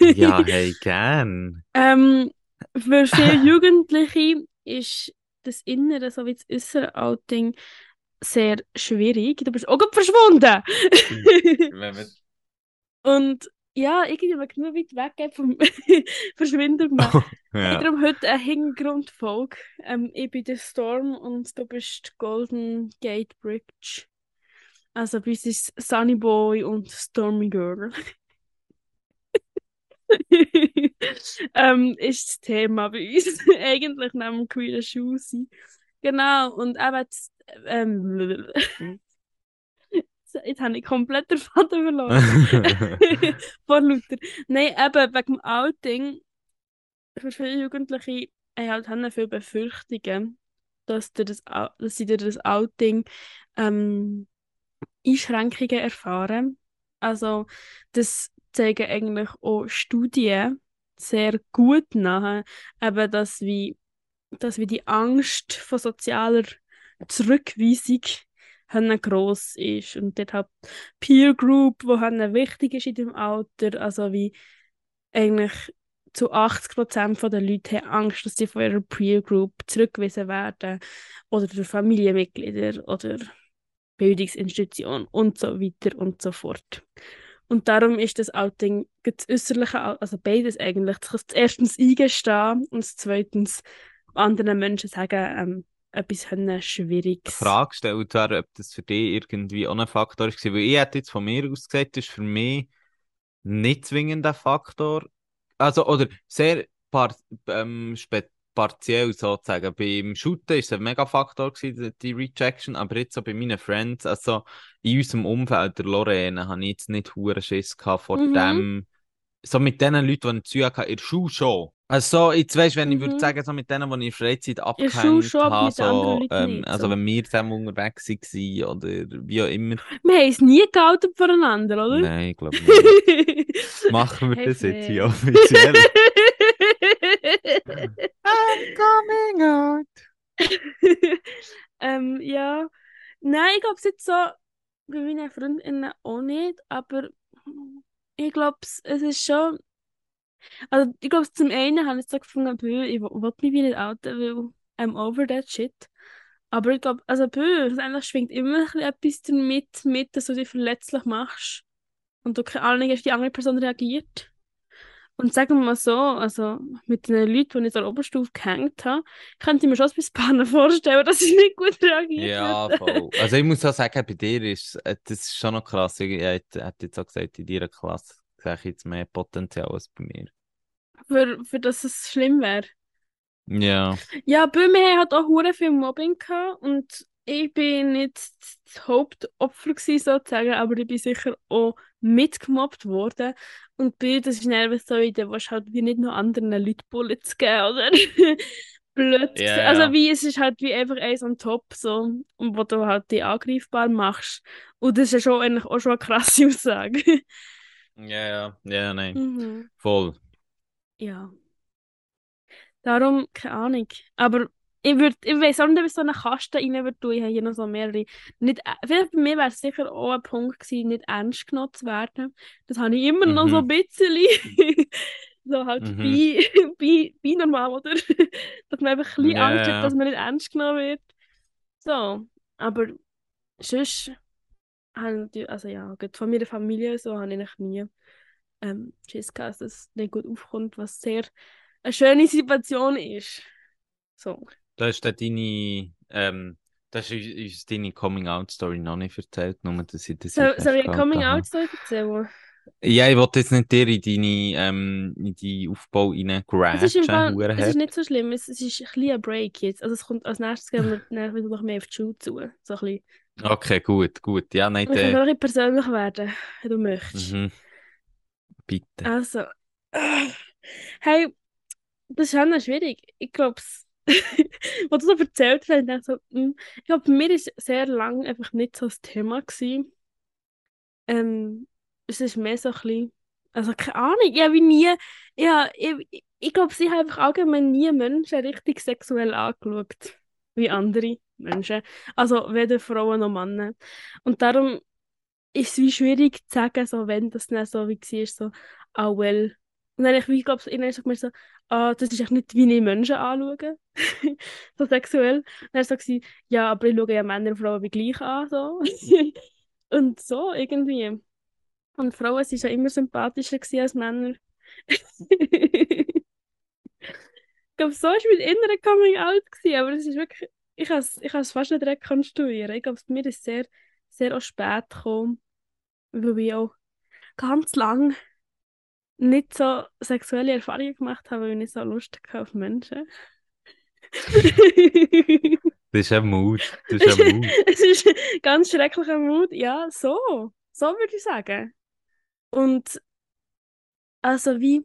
Ja, <laughs> hey, gern. Ähm, für viele Jugendliche ist das Innere sowie das äußere Outing sehr schwierig. Du bist auch gerade verschwunden. <laughs> Wir- Und ja, irgendwie, wenn genug weit weg vom <laughs> verschwindet man. <laughs> ja. Darum heute eine Hintergrundfolge. Ähm, ich bin der Storm und du bist die Golden Gate Bridge. Also bei uns ist Sunny Boy und Stormy Girl. <laughs> ähm, ist das Thema bei uns. Eigentlich neben queeren Schuhe sein. Genau, und eben das, jetzt habe ich komplett den Faden verloren. <laughs> Vor lauter. Nein, eben wegen dem Outing. Für viele Jugendliche haben halt haben viele Befürchtungen, dass, durch das, dass sie durch das Outing ähm, Einschränkungen erfahren. Also, das zeigen eigentlich auch Studien sehr gut nach, eben, dass wie, dass wie die Angst vor sozialer Zurückweisung haben gross ist und dort halt Peer Group, wo haben wichtig ist in dem Alter, also wie eigentlich zu 80% der Leute haben Angst, dass sie von ihrer Peer Group zurückgewiesen werden oder durch Familienmitglieder oder Bildungsinstitutionen und so weiter und so fort. Und darum ist das Outing das äußerliche, also beides eigentlich, das erstens eingestehen und zweitens anderen Menschen sagen, ähm, etwas können Schwieriges. Frage gestellt wäre, ob das für dich irgendwie auch ein Faktor ist. Weil ich hätte jetzt von mir aus gesagt, das ist für mich nicht zwingend ein Faktor. Also, oder sehr par ähm, partiell sozusagen. Beim Shooten ist es ein mega Faktor gewesen, die Rejection, aber jetzt so bei meinen Friends, also in unserem Umfeld, der Lorraine, habe ich jetzt nicht hure Schiss gehabt vor Mhm. dem, so mit den Leuten, die ich tun hatte, in der Schule schon. Also so, jetzt weißt du, wenn ich würde Mhm. sagen, so mit denen, die ich in Freizeit abgehängt habe, mit den anderen so, ähm, nicht, also so. wenn wir zusammen unterwegs waren oder wie auch immer. Wir haben es nie geoutet voneinander, oder? Nein, ich glaube nicht. <laughs> Machen wir Hey, das jetzt hier offiziell? <laughs> I'm coming out. ähm, ja. Nein, ich glaube es jetzt so bei meinen Freundinnen auch nicht, aber ich glaube, es ist schon. Also, ich glaube, zum einen habe ich so gefunden, ich will mich wie nicht outen, weil I'm over that shit. Aber ich glaube, also bö, eigentlich schwingt immer etwas damit, mit, dass du dich verletzlich machst und du keine Ahnung hast, wie die andere Person reagiert. Und sagen wir mal so, also mit den Leuten, die ich in der Oberstufe gehängt habe, könnte ich mir schon ein bisschen vorstellen, dass sie nicht gut reagiert Ja, voll. <laughs> Also ich muss auch sagen, bei dir ist äh, das ist schon noch krass. Ich hätte jetzt auch gesagt, in deiner Klasse sehe ich jetzt mehr Potenzial als bei mir. Für, für dass es schlimm wäre. Ja. Ja, haben halt auch hure viel Mobbing gehabt und ich bin nicht das Hauptopfer gewesen, sozusagen, aber ich bin sicher auch mitgemobbt worden. Und bei das ist nervig so, du willst halt wie nicht nur anderen Leuten Bullets geben, oder? <laughs> Blöd. Gesagt. Also wie, es ist halt wie einfach eins on top, so, und wo du halt die angreifbar machst. Und das ist ja schon eigentlich auch schon eine krasse <laughs> Aussage. Ja, ja, ja, nein. mhm. Voll. Ja. Darum, keine Ahnung. Aber ich würde, ich weiß auch nicht, ob ich so einen Kasten rein würde tun. Ich habe hier noch so mehrere. Nicht, äh, vielleicht bei mir wäre es sicher auch ein Punkt gewesen, nicht ernst genommen zu werden. Das habe ich immer noch so ein Mhm. bisschen. <laughs> so halt Mhm. bei, <laughs> bei, bei normal, oder? dass man einfach ein bisschen Ja, Angst hat, dass man nicht ernst genommen wird. So. Aber sonst habe ich natürlich, also ja, von meiner Familie so habe ich eigentlich nie ähm, Schiss gehabt, dass es nicht gut aufkommt, was sehr eine schöne Situation ist. So. Da ist dann deine, ähm, das ist uns deine Coming-out-Story noch nicht erzählt, nur dass ich das in soll ich eine. Coming-out-Story erzählen? Ja, ich wollte jetzt nicht dir in deine, ähm, in die Aufbau rein Es ist Fall, es ist nicht so schlimm, es, es ist ein ein Break jetzt. Also es kommt als nächstes gehen wir dann wieder noch mehr auf die Schule zu. So ein bisschen. Okay, gut, gut. Ja, nein, Wir können persönlich werden, wenn du möchtest. mhm. Bitte. Also, <sighs> hey, das ist auch noch schwierig. Ich glaube, <laughs> was du so erzählt hast, ich dachte so, hm, ich glaube, bei mir ist sehr lange einfach nicht so das Thema gewesen. Ähm, es ist mehr so ein bisschen, also keine Ahnung, ich habe nie, ja, ich, ich glaube, sie haben einfach allgemein nie Menschen richtig sexuell angeschaut, wie andere Menschen. Also weder Frauen noch Männer. Und darum ist es wie schwierig zu sagen, so, wenn das dann so wie war, so, ah, well. Und dann habe ich, wie, glaube ich, so, ah, das ist echt nicht, wie ich Menschen anschaue. <laughs> so sexuell. Und es so, ja, aber ich schaue ja Männer und Frauen wie gleich an, so. <laughs> und so, irgendwie. Und Frauen waren schon immer sympathischer als Männer. <laughs> ich glaube, so war mein innerer Coming Out, gewesen, aber es ist wirklich, ich kann es ich fast nicht rekonstruieren. Ich glaube, mir ist sehr, sehr auch spät gekommen, weil ich auch ganz lang nicht so sexuelle Erfahrungen gemacht habe, weil ich nicht so Lust hatte auf Menschen. Das ist ein Mut. Das ist ein <laughs> Mut. es ist ein ganz schrecklicher Mut. Ja, so. So würde ich sagen. Und also wie,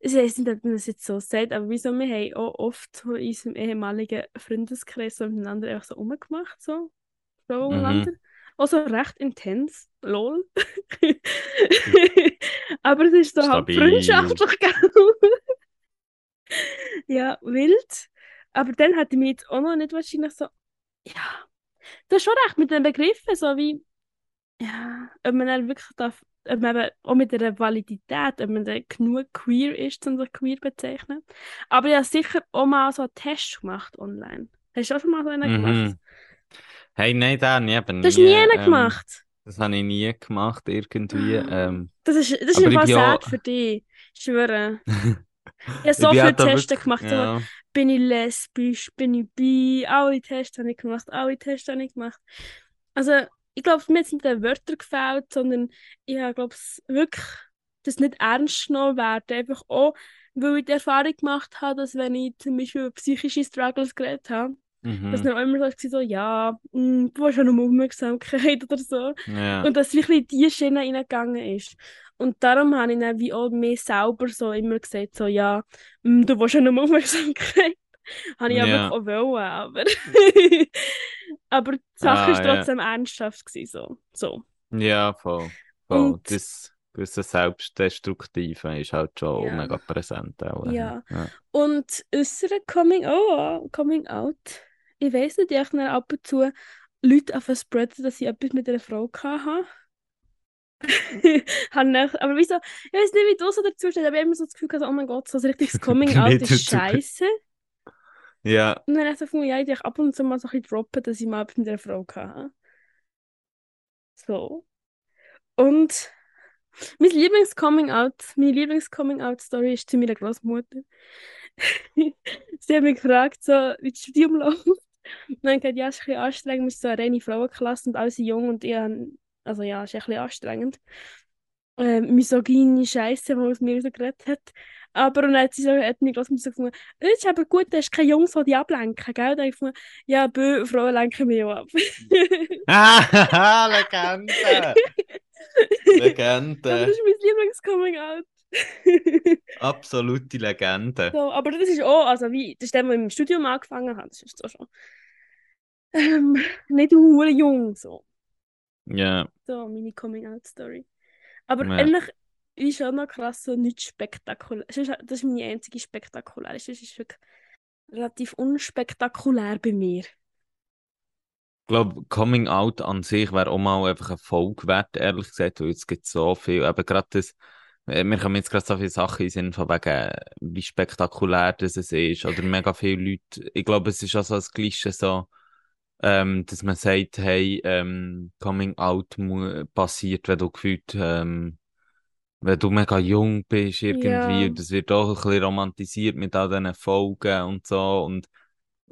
ich weiß nicht, ob man das jetzt so sagt, aber wieso, wir haben auch oft in unserem ehemaligen Freundeskreis so miteinander einfach so rumgemacht, so. Frauen Mhm. Miteinander. Auch so recht intens, lol. <laughs> aber es ist so halt Stabil. freundschaftlich, gell? ja, wild. Aber dann hatte ich mich jetzt auch noch nicht wahrscheinlich so, ja, du hast schon recht mit den Begriffen, so wie, ja, ob man dann wirklich darf, ob man eben auch mit der Validität, ob man dann genug queer ist, um sich queer bezeichnen. Aber habe sicher auch mal so einen Test gemacht online. Hast du auch schon mal so einen gemacht? Hey, nein, den eben Das hast nie. du nie einen ähm, gemacht. Das habe ich nie gemacht, irgendwie. Ähm, Das ist, das ist ja- sad für dich. Ich schwöre. <laughs> Ich habe so viele halt Tests gemacht. Ja. bin ich lesbisch, bin ich bi, alle Tests habe ich gemacht, alle Tests habe ich gemacht. Also, ich glaube, mir es nicht den Wörtern gefällt, sondern ich habe, glaube ich, wirklich das nicht ernst genommen werden. Einfach auch, weil ich die Erfahrung gemacht habe, dass wenn ich zum Beispiel über psychische Struggles geredet habe, dass Mhm. dann auch immer so, war, so ja, mm, du hast ja noch Aufmerksamkeit <laughs> oder so. Ja. Und dass wirklich in diese Schiene reingegangen ist. Und darum habe ich dann wie auch mir selber so immer gesagt, so, ja, mm, du willst ja noch Aufmerksamkeit. <laughs> habe ich Ja. aber auch wollen, aber... <laughs> aber die Sache Ah, ist ja. trotzdem ernsthaft gewesen, so. so. Ja, voll. voll. Und- Das gewisse Selbstdestruktive ist halt schon Ja. mega präsent. Auch. Ja. ja. Und äußere Coming, oh, Coming Out. Ich weiss nicht, ich habe ab und zu Leute auf spreaden, dass ich etwas mit einer Frau hatte. <laughs> Aber wieso, ich weiß nicht, wie du so dazu stehst, aber ich habe immer so das Gefühl, gehabt, oh mein Gott, so ein richtiges <laughs> Coming-out ist scheiße. Ja, Und dann habe ich so gefunden, ja, ich ab und zu mal so ein bisschen droppen, dass ich mal etwas mit einer Frau hatte. So. Und mein Lieblings-Coming-out, meine Lieblings-Coming-out-Story ist zu meiner Großmutter. <laughs> Sie hat mich gefragt, so, wie das Studium läuft. Und dann gesagt, ja, es ist ein bisschen anstrengend, wir sind so eine reine Frauenklasse und alle sind jung und ich habe, also ja, es ist ein bisschen anstrengend. Ähm, misogyne Scheiße, die aus mir so geredet hat. Aber und dann hat sie so, hat meine Großmutter so gefunden, «Äh, es ist aber gut, du hast keine Jungs, die dich ablenken, gell? Dann habe ich gefunden, ja, bö, Frauen lenken mich auch ab. <laughs> Ah, <laughs> Legende! <laughs> Legende! das ist mein Lieblings-Coming-out. <laughs> Absolute Legende. so, aber das ist auch, also wie, das ist der, der im Studium angefangen hat, das ist so schon ähm, nicht hure jung, so. Ja, So, meine Coming-out-Story. Aber Ja. eigentlich ist schon noch krass, so nicht spektakulär. Das ist, das ist meine einzige spektakuläre. Das ist wirklich relativ unspektakulär bei mir. ich glaube, Coming Out an sich wäre auch mal einfach ein Folge wert, ehrlich gesagt, weil es gibt so viel, eben gerade das, äh, mir kommen jetzt gerade so viele Sachen in Sinn von wegen, wie spektakulär das es ist, oder mega viele Leute, ich glaube, es ist auch so das Gleiche so, ähm, dass man sagt, hey, ähm, Coming Out passiert, wenn du gefühlt, ähm, wenn du mega jung bist irgendwie, Ja. und das wird auch ein bisschen romantisiert mit all diesen Folgen und so, und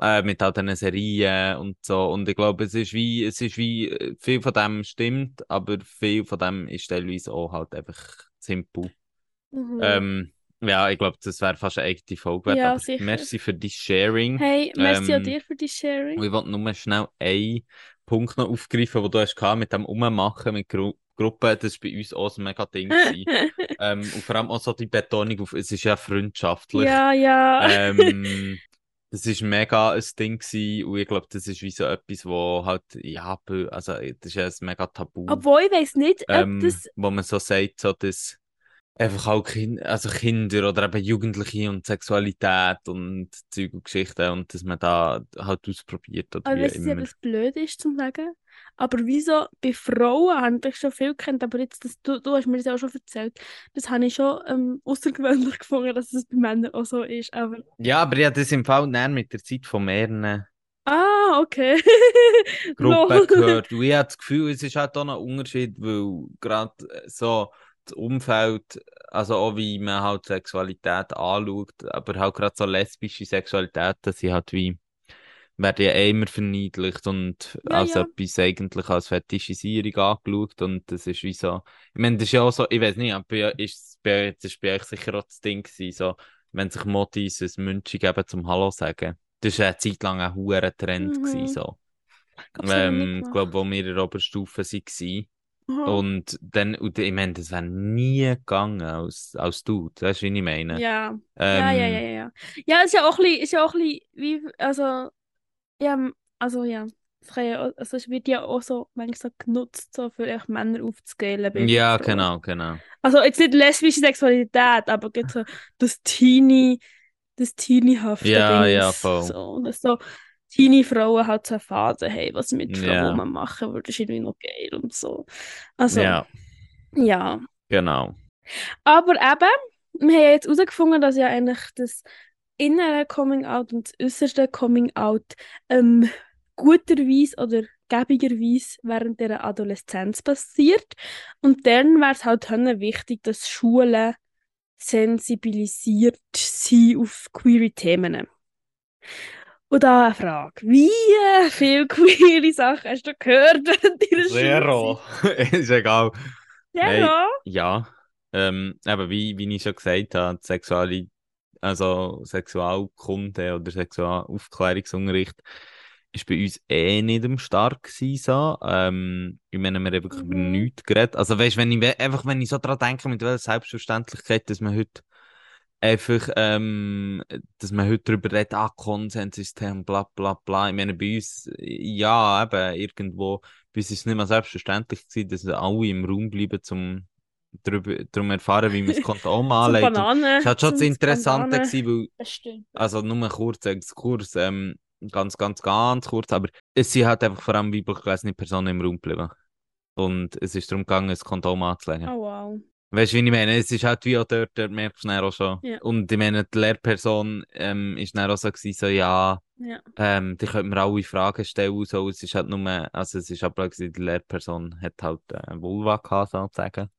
äh, mit all diesen Serien und so. Und ich glaube, es ist wie, es ist wie, äh, viel von dem stimmt, aber viel von dem ist teilweise auch halt einfach simpel. Mhm. Ähm, ja, ich glaube, das wäre fast eine eigene Folge wert, Ja, sicher. merci für dein Sharing. Hey, merci auch ähm, dir für die Sharing. Ich wollte nur schnell einen Punkt noch aufgreifen, den du hast gehabt, mit dem Ummachen mit Gru Gruppen. Das war bei uns auch ein mega Ding. <laughs> ähm, und vor allem auch so die Betonung auf, es ist ja freundschaftlich. ja, ja. Ähm, das ist mega ein Ding gewesen, und ich glaube, das ist wie so etwas, wo halt, ja, also, das ist ja ein mega Tabu, Obwohl ich weiß nicht, ob ähm, das. wo man so sagt, so, dass einfach auch kind, also Kinder oder eben Jugendliche und Sexualität und Zeug und Geschichten und dass man da halt ausprobiert oder Aber wie weißt du, immer. es blöd ist zum sagen? Aber wieso bei Frauen habe ich schon viel kennt, aber jetzt, das, du, du hast mir das ja auch schon erzählt, das habe ich schon ähm, <laughs> außergewöhnlich gefunden, dass es bei Männern auch so ist. Aber Ja, aber habe das im Fall näher mit der Zeit von mehreren ah, okay. <laughs> Gruppen gehört. Und ich habe das Gefühl, es ist halt auch noch ein Unterschied, weil gerade so das Umfeld, also auch wie man halt Sexualität anschaut, aber halt gerade so lesbische Sexualität, dass sie halt wie, werden ja eh immer verniedlicht und Ja, als ja. etwas eigentlich als Fetischisierung angeschaut und das ist wie so, ich meine, das ist ja auch so, ich weiß nicht, aber ist, das ist bei euch sicher auch das Ding gewesen, so, wenn sich Modis ein München geben zum Hallo sagen. Das war eine Zeit lang ein hoher Trend Mhm. gewesen, so. Ich Ähm, glaube, wo wir in der Oberstufe waren. Aha. Und dann, und ich meine, das wäre nie gegangen als, als Dude. Weißt du, wie ich meine? Ja. Ähm, Ja, ja, ja, ja, ja. Ist ja auch ein bisschen, ist ja auch ein bisschen wie, also, ja, also ja, kann ja, auch- also es wird ja auch so manchmal so genutzt, so für echt Männer aufzugeilen bei Ja, Frauen. genau, genau. Also jetzt nicht lesbische Sexualität, aber so das Teenie, das Teenie-hafte Ja, Dings. ja, voll. So, dass so Teenie-Frauen halt so eine Phase haben, was sie mit Ja. Frauen machen würde, ist irgendwie noch geil und so. Also, Ja, ja. genau. Aber eben, wir haben jetzt herausgefunden, dass ja eigentlich das innere Coming-out und das äußerste Coming-out ähm, guterweise oder gäbigerweise während der Adoleszenz passiert. Und dann wäre es halt wichtig, dass Schulen sensibilisiert sind auf queere Themen. Und da eine Frage. Wie äh, viele queere Sachen hast du gehört während deiner Zero. <laughs> Ist egal. Hey. Zero? Ja, ähm, aber wie, wie ich schon gesagt habe, die Sexuali also Sexualkunde oder Sexualaufklärungsunterricht ist bei uns eh nicht am Start gewesen, so. Ähm, ich meine, wir haben wirklich über Mhm. nichts geredet. Also weißt, wenn ich, einfach wenn ich so dran denke, mit welcher Selbstverständlichkeit, dass man heute einfach, ähm, dass man heute darüber redet, ah, Konsenssystem, bla, bla, bla. Ich meine, bei uns, ja, eben, irgendwo, bei uns ist es nicht mehr selbstverständlich gewesen, dass alle im Raum bleiben, zum, darüber, darum erfahren, wie man das <laughs> Kondom Zum anlegt. Und Bananen. Es hat schon das Interessante gewesen, weil also nur kurz Exkurs, ähm, ganz, ganz, ganz kurz, aber es sind halt einfach vor allem weiblich gelesene Personen im Raum geblieben. Und es ist darum gegangen, ein Kondom anzulegen. Oh wow. Weißt du, wie ich meine? Es ist halt wie auch dort, dort merkst du dann auch schon. Ja. Und ich meine, die Lehrperson ähm, ist dann auch so, gewesen, so ja, Ja. ähm, die könnten mir alle Fragen stellen. So. Es ist halt nur, also es ist aber auch gewesen, die Lehrperson hat halt äh, Vulva gehabt, sozusagen.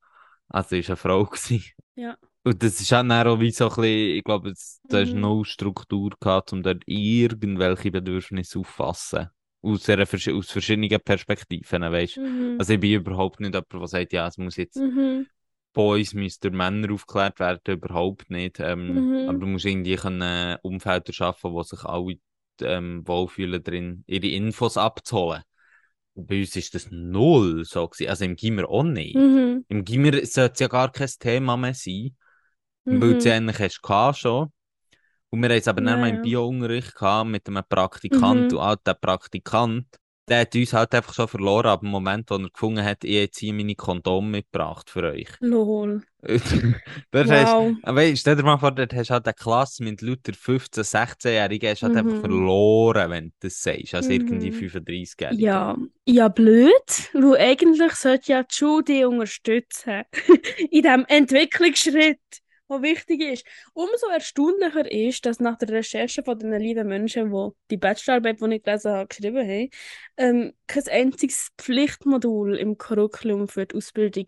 Also es war eine Frau. Gewesen. Ja. Und das ist halt dann auch wie so ein bisschen, ich glaube, es- da ist Mhm. no Struktur gehabt, um dort irgendwelche Bedürfnisse aufzufassen. Aus, einer, aus verschiedenen Perspektiven, weißt. Mhm. Also ich bin überhaupt nicht jemand, der sagt, ja, es muss jetzt Mhm. Boys müssen Männer aufgeklärt werden, überhaupt nicht. Ähm, Mhm. Aber du musst irgendwie können Umfelder schaffen, wo sich alle ähm, wohlfühlen drin, ihre Infos abzuholen. Und bei uns ist das null so gewesen. Also im Gimmer auch nicht. Mhm. Im Gimmer sollte es ja gar kein Thema mehr sein, weil du es Mhm. ja eigentlich hast schon. Und wir haben es aber Ja, dann mal im Bio-Unterricht mit einem Praktikant Mhm. und auch der Praktikant, der hat uns halt einfach schon verloren ab dem Moment, wo er gefunden hat, ich jetzt hier meine Kondome mitgebracht für euch. Lol. <laughs> Hast, Wow. aber stell dir mal vor, dort hast halt eine Klasse mit lauter 15-, 16-Jährigen, hast halt einfach Mhm. verloren, wenn du das sagst, als irgendwie Mhm. 35-Jährige. Ja, ja, blöd, weil eigentlich sollte ja die Schule dich unterstützen <laughs> in diesem Entwicklungsschritt, der wichtig ist. Umso erstaunlicher ist, dass nach der Recherche von den lieben Menschen, die die Bachelorarbeit, die ich gelesen habe, geschrieben haben, ähm, kein einziges Pflichtmodul im Curriculum für die Ausbildung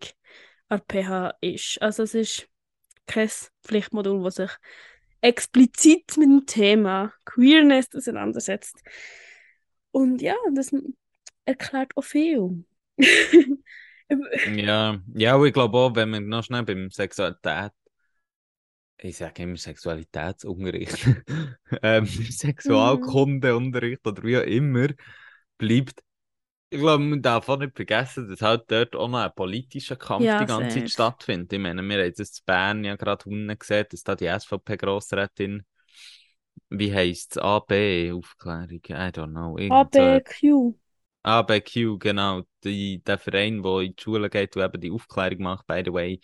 an PH ist. Also es ist kein Pflichtmodul, das sich explizit mit dem Thema Queerness auseinandersetzt. Und ja, das erklärt auch viel. <laughs> Ja, ja, ich glaube auch, wenn man noch schnell beim Sexualität, ich sage immer Sexualitätsunterricht, <laughs> ähm, <laughs> Sexualkundeunterricht oder wie auch immer, bleibt, ich glaube, man darf auch nicht vergessen, dass halt dort auch noch ein politischer Kampf Ja, die ganze. Zeit stattfindet. Ich meine, wir haben das in Bern ja gerade unten gesehen, dass da die SVP-Grossrätin, wie heisst es, AB-Aufklärung, I don't know, ABQ. ABQ, genau, die, der Verein, der in die Schule geht und eben die Aufklärung macht, by the way,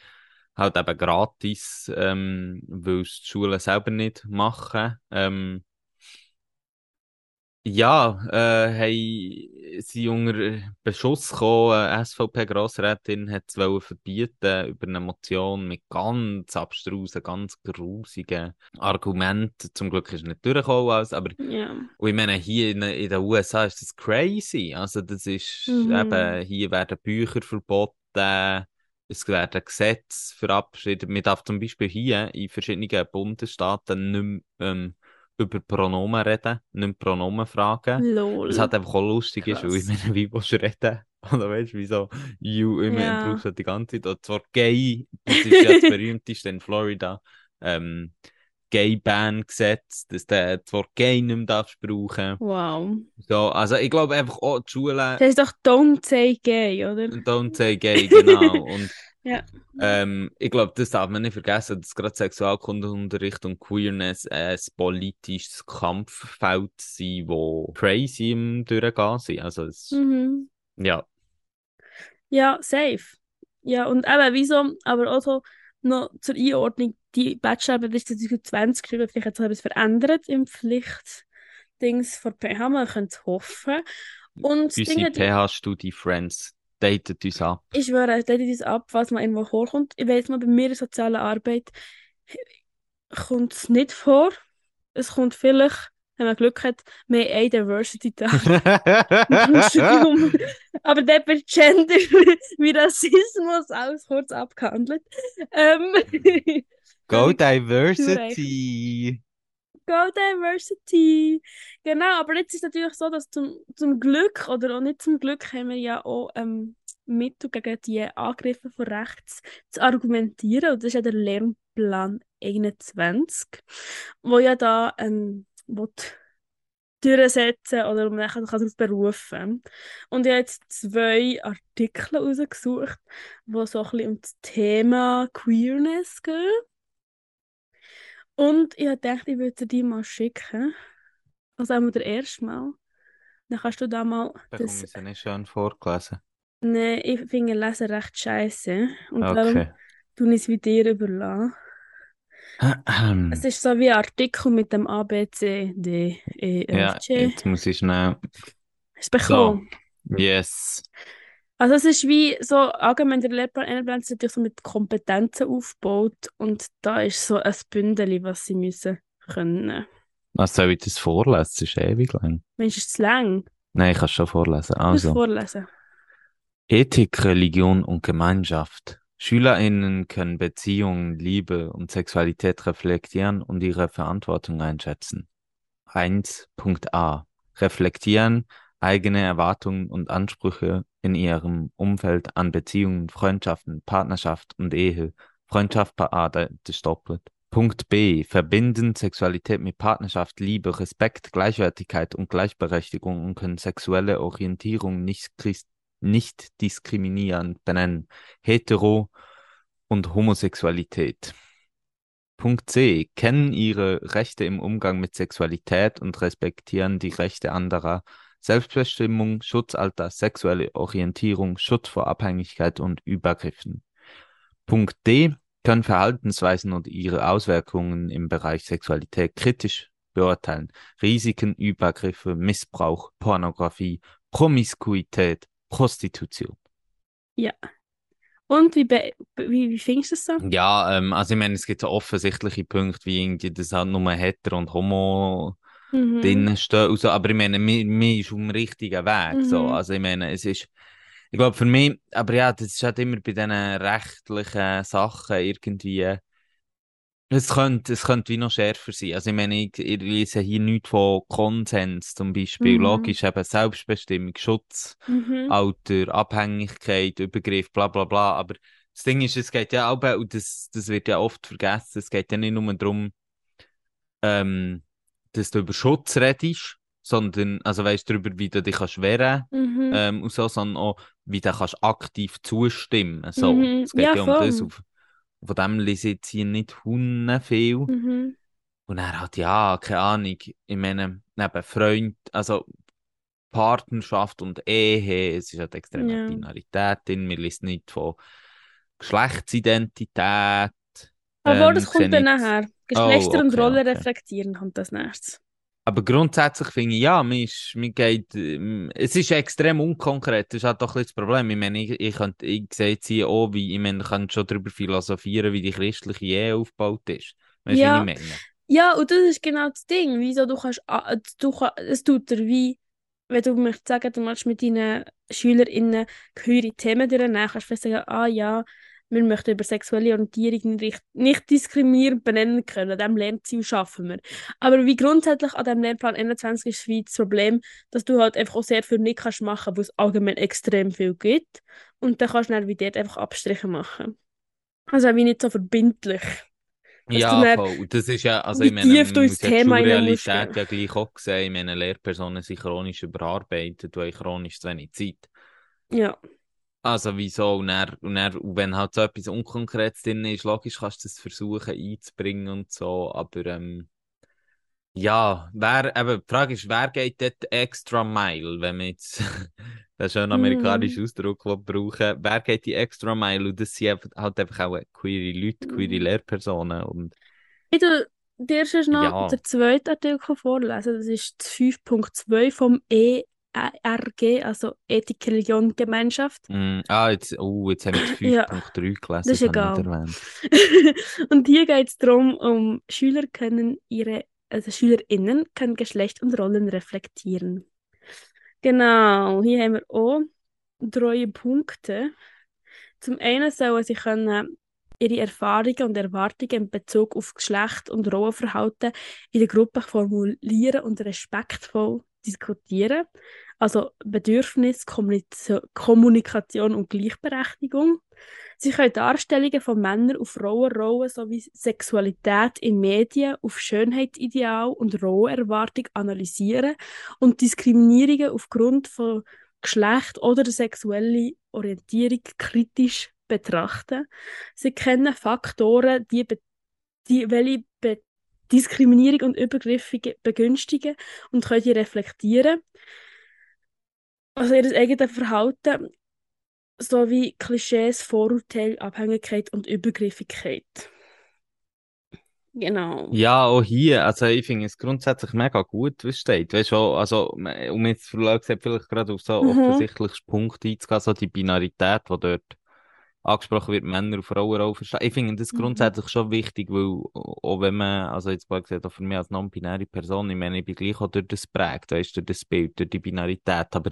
halt eben gratis, ähm, weil es die Schulen selber nicht machen. Ähm, ja, äh, hey, sie unter Beschuss gekommen, eine SVP-Grossrätin hat es verbieten über eine Motion mit ganz abstrusen, ganz grusigen Argumenten. Zum Glück ist es nicht durchgekommen, alles, aber und ich meine, hier in, in den USA ist das crazy. Also, das ist Mhm. eben, hier werden Bücher verboten, es werden Gesetze verabschiedet. Man darf zum Beispiel hier in verschiedenen Bundesstaaten nicht mehr, ähm, über Pronomen reden, nicht mehr Pronomen fragen. Lol. Was halt einfach auch lustig ist, weil ich Krass. meine, wie willst du reden? <laughs> Oder weißt du, wieso? You, meine, Ja. brauchst du die ganze Zeit. Oder zwar gay, das ist ja das <laughs> berühmteste in Florida. Ähm, Gay-Ban-Gesetz, dass du das Wort gay nicht mehr darfst brauchen. Wow. So, also ich glaube einfach auch die Schule Das heißt doch Don't say gay, oder? don't say gay, genau. <laughs> Und Ja. ähm, ich glaube, das darf man nicht vergessen, dass gerade Sexualkundeunterricht und Queerness ein politisches Kampffeld sind, wo crazy im Durchgehen sind. Also es, Mhm. ja. Ja, safe. Ja, und eben, wieso, aber auch so noch zur Einordnung, die Bachelorarbeit ist 2020 geschrieben, vielleicht hat sich etwas verändert im Pflichtdings von PH, man könnte es hoffen. Und Unsere PH-Studi-Friends datet uns ab. Ich schwöre, leitet uns ab, was man irgendwo vorkommt. Ich weiß mal, bei mir in sozialer Arbeit kommt es nicht vor. Es kommt vielleicht, wenn man Glück hat, mehr ein Diversity-Tag. <laughs> im Studium. Aber dort wird Gender <laughs> wie Rassismus alles kurz abgehandelt. Ähm, <laughs> Go Diversity! Go Diversity! Genau, aber jetzt ist es natürlich so, dass zum, zum Glück oder auch nicht zum Glück haben wir ja auch ähm, Mittel gegen die Angriffe von rechts zu argumentieren. Und das ist ja der Lernplan 21, wo ja da ähm, durchsetzen oder kann sich darauf berufen. Und ich habe jetzt zwei Artikel rausgesucht, die so ein bisschen um das Thema Queerness gehen. Und ich gedacht, ich würde dir die mal schicken. Also einmal der erste Mal. Dann kannst du da mal das... ich sie nicht schön vorgelesen. Nein, ich finde Lesen recht scheiße. Und darum Okay. tue ich es wie dir überlassen. Es ist so wie ein Artikel mit dem A, B, C, D, E, Ja, F, G. jetzt muss ich schnell. Hast du bekommen? Yes. Also es ist wie so allgemein der Lehrplan ist natürlich so mit Kompetenzen aufgebaut und da ist so ein Bündel, was sie müssen können. Was soll ich das vorlesen? Das ist ewig lang. Mensch, ist es lang? Nein, ich kann es schon vorlesen. Du musst Also, vorlesen. Ethik, Religion und Gemeinschaft. SchülerInnen können Beziehungen, Liebe und Sexualität reflektieren und ihre Verantwortung einschätzen. 1.a. Reflektieren eigene Erwartungen und Ansprüche in ihrem Umfeld an Beziehungen, Freundschaften, Partnerschaft und Ehe. Freundschaft, das ist doppelt. Punkt B. Verbinden Sexualität mit Partnerschaft, Liebe, Respekt, Gleichwertigkeit und Gleichberechtigung und können sexuelle Orientierung nicht, nicht diskriminierend benennen. Hetero- und Homosexualität. Punkt C. Kennen ihre Rechte im Umgang mit Sexualität und respektieren die Rechte anderer. Selbstbestimmung, Schutzalter, sexuelle Orientierung, Schutz vor Abhängigkeit und Übergriffen. Punkt D. Können Verhaltensweisen und ihre Auswirkungen im Bereich Sexualität kritisch beurteilen. Risiken, Übergriffe, Missbrauch, Pornografie, Promiskuität, Prostitution. Ja. Und wie, wie, wie findest du es so? Ja, ähm, also ich meine, es gibt so offensichtliche Punkte, wie irgendwie, dass halt nur hetero und homo Mhm. drinnen stehen und so, aber ich meine, mir, mir ist auf dem richtigen Weg, so. Mhm. Also ich meine, es ist, ich glaube für mich, aber ja, das ist halt immer bei diesen rechtlichen Sachen irgendwie, es könnte, es könnte wie noch schärfer sein. Also ich meine, ich, ich lese hier nichts von Konsens zum Beispiel, Mhm. logisch eben Selbstbestimmung, Schutz, Mhm. Alter, Abhängigkeit, Übergriff, bla bla bla. Aber das Ding ist, es geht ja auch, und das, das wird ja oft vergessen, es geht ja nicht nur darum, ähm, dass du über Schutz redest, sondern, also weißt darüber, wie du dich kannst wehren Mhm. ähm, und so, sondern auch, wie du kannst aktiv zustimmen. So. Mhm. Es geht Ja, ja, um das. voll. Auf, von dem lese ich jetzt hier nicht hunde viel. Mhm. Und er hat, ja, keine Ahnung, ich meine, neben Freund, also Partnerschaft und Ehe, es ist halt extrem Ja. Binarität drin, wir lesen nicht von Geschlechtsidentität. Aber ähm, das kommt dann nachher. Geschlechter und okay, Rollen okay. reflektieren kommt das nächstes. Aber grundsätzlich finde ich, ja, mir, ist, mir geht, ähm, es ist extrem unkonkret, das ist halt doch ein das Problem. Ich meine, ich, ich, könnte- ich sehe jetzt hier auch, wie, ich meine, ich kann schon darüber philosophieren, wie die christliche Ehe aufgebaut ist. Weißt du, Ja. ich meine? Ja, und das ist genau das Ding. Wieso du kannst, a- du kann, es tut dir wie, wenn du möchtest sagen, du machst mit deinen SchülerInnen höhere Themen durchnehmen, kannst du vielleicht sagen, ah ja, wir möchten über sexuelle Orientierung nicht, nicht diskriminierend benennen können. An diesem Lernziel schaffen wir. Aber wie grundsätzlich an diesem Lehrplan 21 ist wie das Problem, dass du halt einfach auch sehr viel nicht kannst machen, wo es allgemein extrem viel gibt. Und dann kannst du dann wie dort einfach Abstriche machen. Also wie nicht so verbindlich. Dass du Ja, voll. Das ist ja, also ich meine, tief man du muss die Thema Schulrealität gehen. ja gleich auch sehen. Ich meine, Lehrpersonen sind chronisch überarbeitet, weil chronisch zu wenig Zeit. Ja. Also wieso? Und, dann, und, dann, und wenn halt so etwas Unkonkretes drin ist, logisch kannst du das versuchen einzubringen und so, aber ähm, ja, wer, eben, die Frage ist, wer geht dort extra Mile, wenn <laughs> wir jetzt den schönen amerikanischen Mm. Ausdruck will brauchen, wer geht die extra Mile? Und das sind halt einfach auch queere Leute, queere Mm. Lehrpersonen und Ich tu dir sonst noch Ja. den zweiten Artikel vorlesen. Das ist das 5.2 vom ERG, also Ethik, Religion, Gemeinschaft. Mm, ah, jetzt, oh, jetzt haben wir das <laughs> Ja. 5.3 gelesen, Das ist egal. <laughs> Und hier geht es darum, um Schüler können ihre, also SchülerInnen können Geschlecht und Rollen reflektieren. Genau, hier haben wir auch drei Punkte. Zum einen sollen sie können ihre Erfahrungen und Erwartungen in Bezug auf Geschlecht und Rollenverhalten in der Gruppe formulieren und respektvoll diskutieren. Also Bedürfnis, Kommunika- Kommunikation und Gleichberechtigung. Sie können Darstellungen von Männern auf Rollenrollen sowie Sexualität in Medien auf Schönheitsideal und Rollenerwartung analysieren und Diskriminierungen aufgrund von Geschlecht oder sexueller Orientierung kritisch betrachten. Sie kennen Faktoren, die, die welche Diskriminierung und Übergriffe ge- begünstigen und können die reflektieren. Also ihr eigenes Verhalten sowie Klischees, Vorurteile, Abhängigkeit und Übergriffigkeit. Genau. Ja, auch hier, also ich finde es grundsätzlich mega gut, was steht. Weißt du, also, um jetzt vielleicht gerade auf so Mhm. offensichtliches Punkt einzugehen, so die Binarität, die dort angesprochen wird, Männer und Frauen auch verstehen. Ich finde das Mhm. grundsätzlich schon wichtig, weil auch wenn man, also jetzt mal gesagt, auch für mich als non-binäre Person, ich meine, ich bin gleich auch durch das prägt, weißt, durch das Bild, durch die Binarität, aber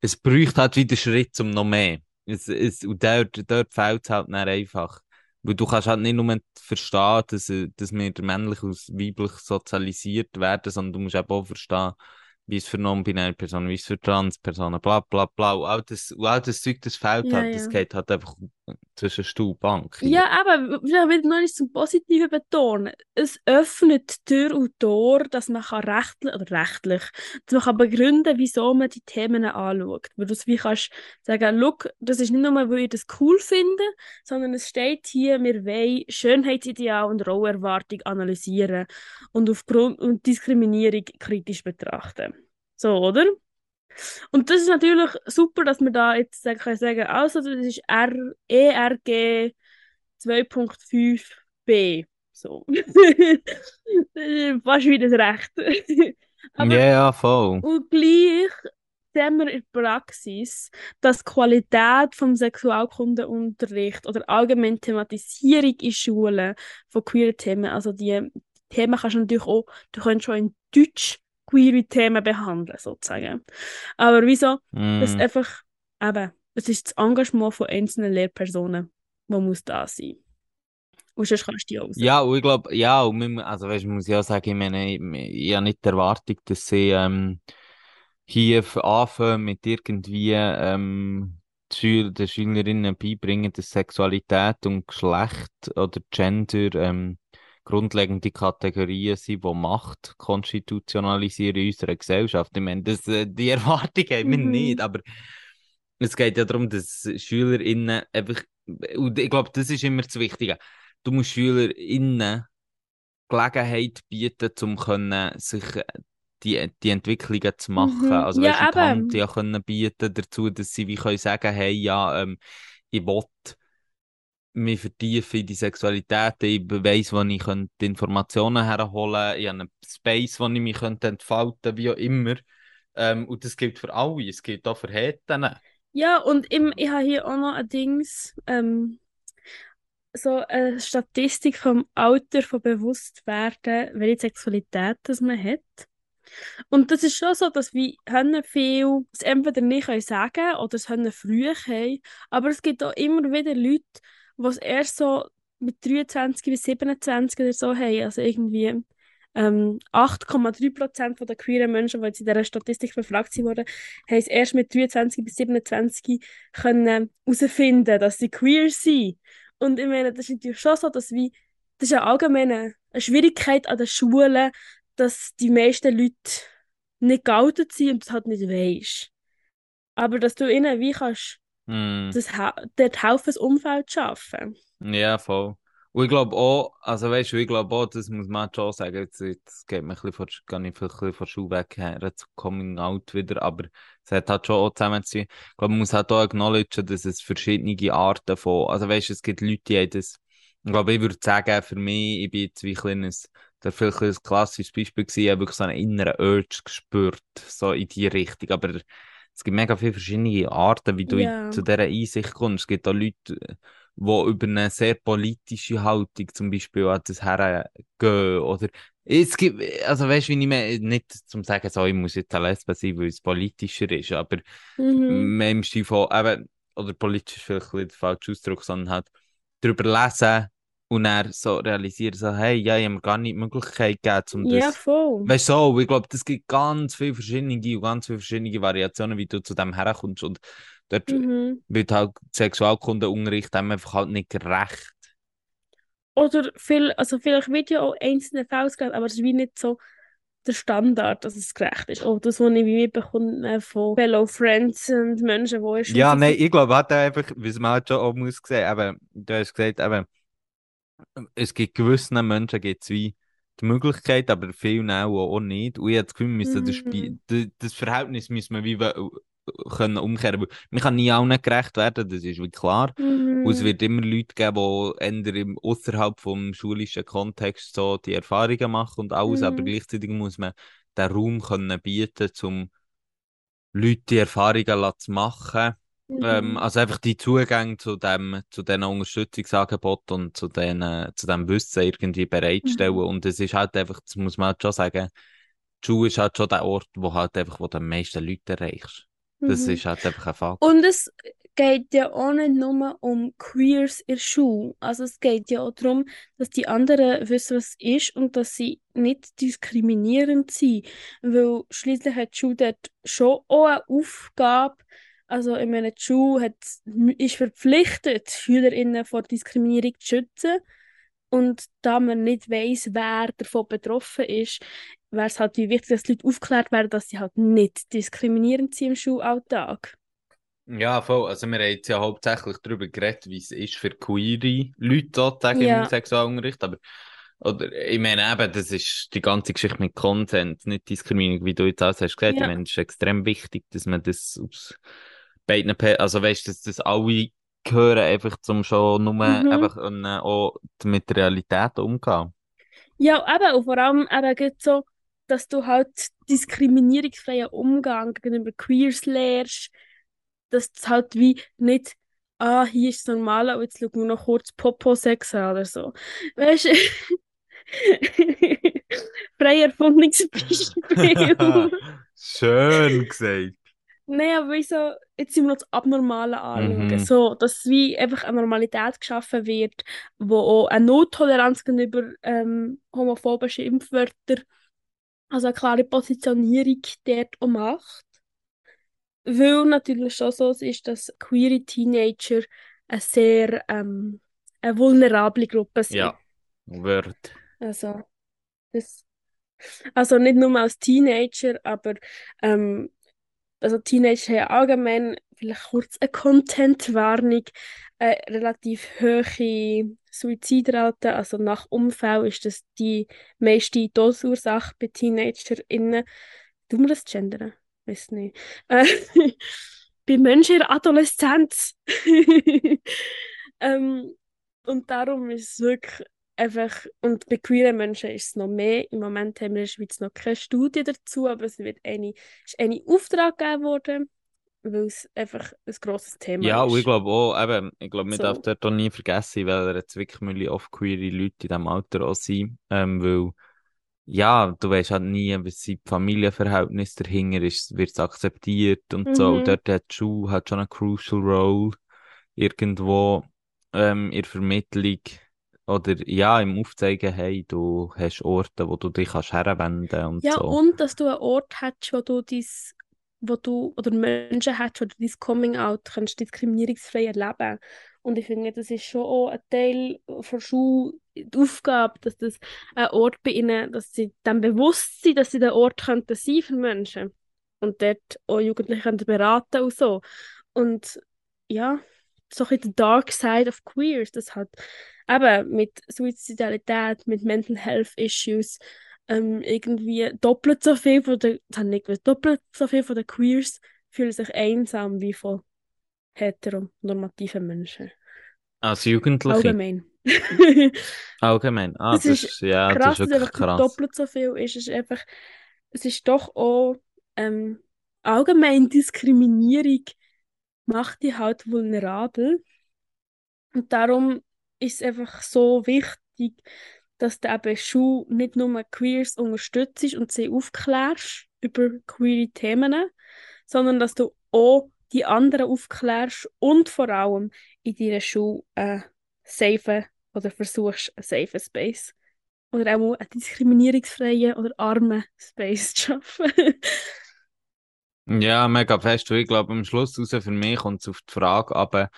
es bräuchte halt wieder Schritt zum noch mehr. Es, es, und dort, dort fehlt es halt dann einfach. Weil du kannst halt nicht nur verstehen, dass, dass wir männlich aus weiblich sozialisiert werden, sondern du musst eben auch verstehen, wie es für non-binäre Personen, wie es für Transpersonen, bla bla bla. Und all das, und all das Zeug, das fehlt Ja, halt, das ja. geht halt einfach zwischen Stuhl und Bank. Ja, aber vielleicht wieder noch einmal zum Positiven betonen. Es öffnet Tür und Tor, dass man kann rechtlich, oder rechtlich, dass man kann begründen, wieso man die Themen anschaut. Weil du wie kannst sagen, look, das ist nicht nur, weil ich das cool finde, sondern es steht hier, wir wollen Schönheitsideal und Rollerwartung analysieren und aufgrund und Diskriminierung kritisch betrachten. So, oder? Und das ist natürlich super, dass wir da jetzt sagen, können sagen, also das ist R ERG 2.5b. So. <laughs> Fast wie das Recht. <laughs> Ja, ja, voll. und gleich sehen wir in der Praxis, dass die Qualität vom Sexualkundeunterricht oder allgemein Thematisierung in Schulen von queeren Themen, also die Themen kannst du natürlich auch, du kannst schon in Deutsch queere Themen behandeln, sozusagen. Aber wieso? Das Mm. einfach, eben, es ist das Engagement von einzelnen Lehrpersonen, das muss da sein. Und sonst kannst du die auch raus. Ja, und ich glaube, ja, und man, also weißt, muss ich auch sagen, ich meine, ich, ich habe nicht die Erwartung, dass sie ähm, hier anfangen mit irgendwie ähm, Schüler, den Schülerinnen beibringen, dass Sexualität und Geschlecht oder Gender ähm, grundlegende Kategorien sind, die Macht konstitutionalisieren in unserer Gesellschaft. Ich meine, das, äh, die <laughs> Erwartung haben wir Mhm. nicht, aber es geht ja darum, dass SchülerInnen einfach, und ich glaube, das ist immer das Wichtige. Du musst SchülerInnen Gelegenheit bieten, um können, sich äh, die, die Entwicklungen zu machen. Mhm. Also, Ja, weißt du, die Hand ja können bieten dazu, dass sie wie können sagen, hey, ja, ähm, ich will mich vertiefen in die Sexualität, ich weiss, wo ich könnte die Informationen herholen kann, ich habe einen Space, wo ich mich könnte entfalten wie auch immer. Ähm, und das gilt für alle, es gilt auch für Heten. Ja, und im, ich habe hier auch noch ein Dings, ähm, so eine Statistik vom Alter von Bewusstwerden, welche Sexualität das man hat. Und das ist schon so, dass wir viel es entweder nicht können sagen oder es früh haben. Aber es gibt auch immer wieder Leute, es erst so mit 23 bis 27 oder so haben. Also irgendwie ähm, 8,3% der queeren Menschen, die jetzt in dieser Statistik befragt wurden, haben es erst mit 23 bis 27 können herausfinden, dass sie queer sind. Und ich meine, das ist natürlich schon so, dass wir, das ist eine eine Schwierigkeit an den Schulen, dass die meisten Leute nicht geoutet sind und das halt nicht weisst. Aber dass du ihnen wie kannst, Mm. das, ha- das Umfeld zu schaffen. Ja, voll. Und ich glaube auch, also weißt du, ich glaube auch, das muss man schon sagen, jetzt, jetzt geht mir ein bisschen von, gar nicht ein bisschen von Schule weg her zu Coming Out wieder, aber es hat halt schon auch zusammen zu tun. Ich glaube, man muss halt auch acknowledgen, dass es verschiedene Arten von, also weißt du, es gibt Leute, die haben das, ich glaube, ich würde sagen, für mich, ich bin jetzt wie ein kleines, da vielleicht ein klassisches Beispiel gewesen, ich habe wirklich so einen inneren Urge gespürt, so in die Richtung, aber es gibt mega viele verschiedene Arten, wie du Ja. zu dieser Einsicht kommst. Es gibt auch Leute, die über eine sehr politische Haltung zum Beispiel an das hergehen. Oder es gibt, also weißt du, wie ich meine, nicht zum sagen, so, ich muss jetzt eine Lesbe sein, weil es politischer ist, aber Mhm. mehr im Stil von, eben, oder politisch ist vielleicht ein bisschen der falsche Ausdruck, sondern halt darüber lesen und dann so realisieren, so, hey, ja, ich habe mir gar nicht die Möglichkeit gegeben, um Ja, das voll. Weißt du, so, ich glaube, es gibt ganz viele verschiedene und ganz viele verschiedene Variationen, wie du zu dem herkommst. Und dort Mhm. wird halt Sexualkundeunterricht dem einfach halt nicht gerecht. Oder viel, also vielleicht wird ja auch einzelne Fälle ausgelegt, aber es ist wie nicht so der Standard, dass es gerecht ist. Auch das, was ich mitbekomme von Fellow Friends und Menschen, die der Ja, nein, ich glaube halt einfach, wie man halt schon auch muss sehen, eben, du hast gesagt, eben, es gibt gewissen Menschen gibt's wie die Möglichkeit, aber vielen auch, auch nicht. Und ich habe das Gefühl, wir müssen das, Spiel, Mhm. das, das Verhältnis müssen wir wie können umkehren. Man kann nie allen gerecht werden, das ist wie klar. Mhm. Und es wird immer Leute geben, die eher außerhalb vom schulischen Kontext so die Erfahrungen machen und alles, aber Mhm. gleichzeitig muss man den Raum können bieten, um Leute die Erfahrungen zu machen. Ähm, Mhm. also einfach die Zugänge zu dem, zu diesen Unterstützungsangeboten und zu, den, zu dem Wissen irgendwie bereitstellen. Mhm. Und es ist halt einfach, das muss man halt schon sagen, die Schule ist halt schon der Ort, wo halt einfach, wo du am meisten Leute erreichst. Das Mhm. ist halt einfach ein Fakt. Und es geht ja auch nicht nur um Queers in der Schule. Also es geht ja auch darum, dass die anderen wissen, was es ist und dass sie nicht diskriminierend sind. Weil schließlich hat die Schule dort schon auch eine Aufgabe. Also ich meine, die Schule hat, ist verpflichtet, SchülerInnen vor Diskriminierung zu schützen. Und da man nicht weiß, wer davon betroffen ist, wäre es halt wie wichtig, dass die Leute aufgeklärt werden, dass sie halt nicht diskriminierend sind im Schulalltag. Ja, voll. Also wir haben jetzt ja hauptsächlich darüber geredet, wie es ist für queere Leute sozusagen Ja. im Sexualunterricht, aber oder, ich meine eben, das ist die ganze Geschichte mit Consent, nicht Diskriminierung, wie du jetzt alles hast gesagt. Ja. Ich meine, es ist extrem wichtig, dass man das aus beiden, Pe- also weißt, dass das alle gehören, einfach zum schon nur Mhm. einfach können, auch mit der Realität umgehen. Ja, eben, und vor allem eben so, dass du halt diskriminierungsfreien Umgang gegenüber Queers lernst, dass es halt wie nicht, ah, hier ist das Normale, und jetzt schauen wir noch kurz Popo-Sex an oder so. Weißt du? <laughs> Frei erfundenes Beispiel. <laughs> Schön gesagt. Nein, aber wie so, jetzt sind wir noch das Abnormale anschauen. Mhm. So, dass wie einfach eine Normalität geschaffen wird, wo auch eine Nottoleranz gegenüber ähm, homophoben Schimpfwörtern, also eine klare Positionierung dort auch macht. Weil natürlich schon so ist, dass queere Teenager eine sehr ähm, eine vulnerable Gruppe sind. Ja, Word. Also, das, also nicht nur als Teenager, aber ähm, also Teenager allgemein, vielleicht kurz eine Content-Warnung, eine relativ hohe Suizidrate, also nach Unfall ist das die meiste Todesursache bei TeenagerInnen. Tun wir das gendern? Weiß nicht. Äh, <laughs> bei Menschen in der Adoleszenz. <laughs> ähm, und darum ist es wirklich einfach, und bei queeren Menschen ist es noch mehr. Im Moment haben wir in der Schweiz noch keine Studie dazu, aber es wird eine, ist eine Auftrag gegeben worden, weil es einfach ein grosses Thema Ja, ist. und ich glaube auch, eben, ich glaube, man So. darf dort auch nie vergessen, weil jetzt wirklich Mülle oft queere Leute in diesem Alter auch sind, ähm, weil, ja, du weißt halt nie, was sind die Familienverhältnisse dahinter ist, wird es akzeptiert und so, Mhm. und dort hat die Schule hat schon eine crucial role irgendwo, ähm, in der Vermittlung oder, ja, im Aufzeigen, hey, du hast Orte, wo du dich kannst herwenden und Ja, so. und dass du einen Ort hast, wo du dies, wo du, oder Menschen hast, wo du dein Coming-out kannst diskriminierungsfrei erleben. Und ich finde, das ist schon auch ein Teil von Schule, die Aufgabe, dass das ein Ort bei ihnen, dass sie dann bewusst sind, dass sie der Ort könnten sein für Menschen. Und dort auch Jugendliche können beraten und so. Und ja, so ein bisschen the dark side of queers, das hat eben mit Suizidalität, mit Mental Health Issues, ähm, irgendwie doppelt so viel von der, das nicht gewusst, doppelt so viel von den Queers fühlen sich einsam wie von heteronormativen Menschen. Als Jugendliche, Allgemein. <laughs> allgemein, ah, Das das ist ist, ja, das krass, ist dass wirklich krass. doppelt so viel ist. Es ist einfach, es ist doch auch ähm, allgemein Diskriminierung macht dich halt vulnerabel. Und darum ist es einfach so wichtig, dass du eben Schule nicht nur Queers unterstützt und sie aufklärst über queere Themen, sondern dass du auch die anderen aufklärst und vor allem in deiner Schule einen safe oder versuchst einen safe Space oder auch einen diskriminierungsfreien oder armen Space zu schaffen. <laughs> Ja, mega fest. Und Ich glaube, am Schluss raus für mich kommt es auf die Frage, aber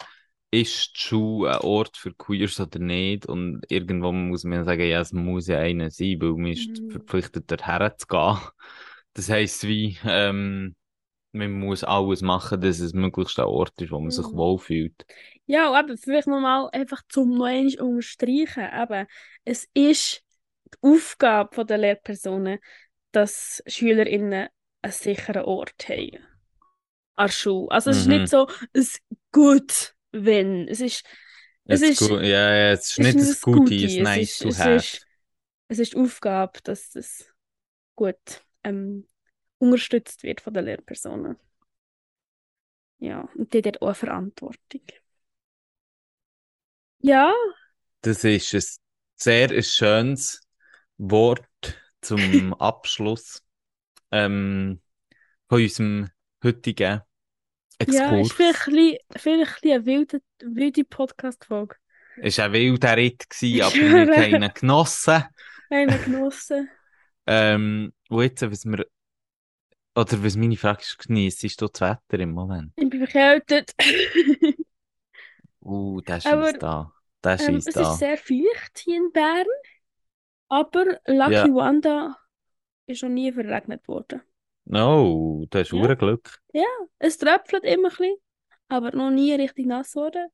ist die Schule ein Ort für Queers oder nicht? Und irgendwo muss man sagen, ja, es muss ja einer sein, weil man ist Mhm. verpflichtet, dorthin zu gehen. Das heisst, wie, ähm, man muss alles machen, dass es möglichst ein Ort ist, wo man sich Mhm. wohlfühlt. Ja, eben, vielleicht nochmal einfach zum noch einmal unterstreichen, eben, es ist die Aufgabe der Lehrpersonen, dass SchülerInnen einen sicheren Ort haben. an Schule. Also es ist Mhm. nicht so ein gut wenn. Es ist, es ist, gut, ja, ja, es ist es nicht ein Goodie. es ist Es nice to es have. ist, es ist die Aufgabe, dass das gut ähm, unterstützt wird von den Lehrpersonen. Ja, und die hat auch eine Verantwortung. Ja, Das ist ein sehr schönes Wort zum <laughs> Abschluss ähm, von unserem heutigen ja, ist Exkurs. vielleicht ein bisschen, vielleicht ein eine wilde, wilde Podcast-Folge. Es war ein wilder Ritt, gewesen, aber wir haben ihn genossen. Einen genossen. <laughs> Ähm, und jetzt, was wir, oder was meine Frage ist, genießt du das Wetter im Moment? Ich bin verkältet. Uh, der Aber, schießt da. Der ähm, schießt es da. ist sehr feucht hier in Bern. Aber Lucky Ja. Wanda ist noch nie verregnet worden. Oh, du hast Ja. ja. Glück. Es tröpfelt immer ein bisschen, aber noch nie richtig nass geworden.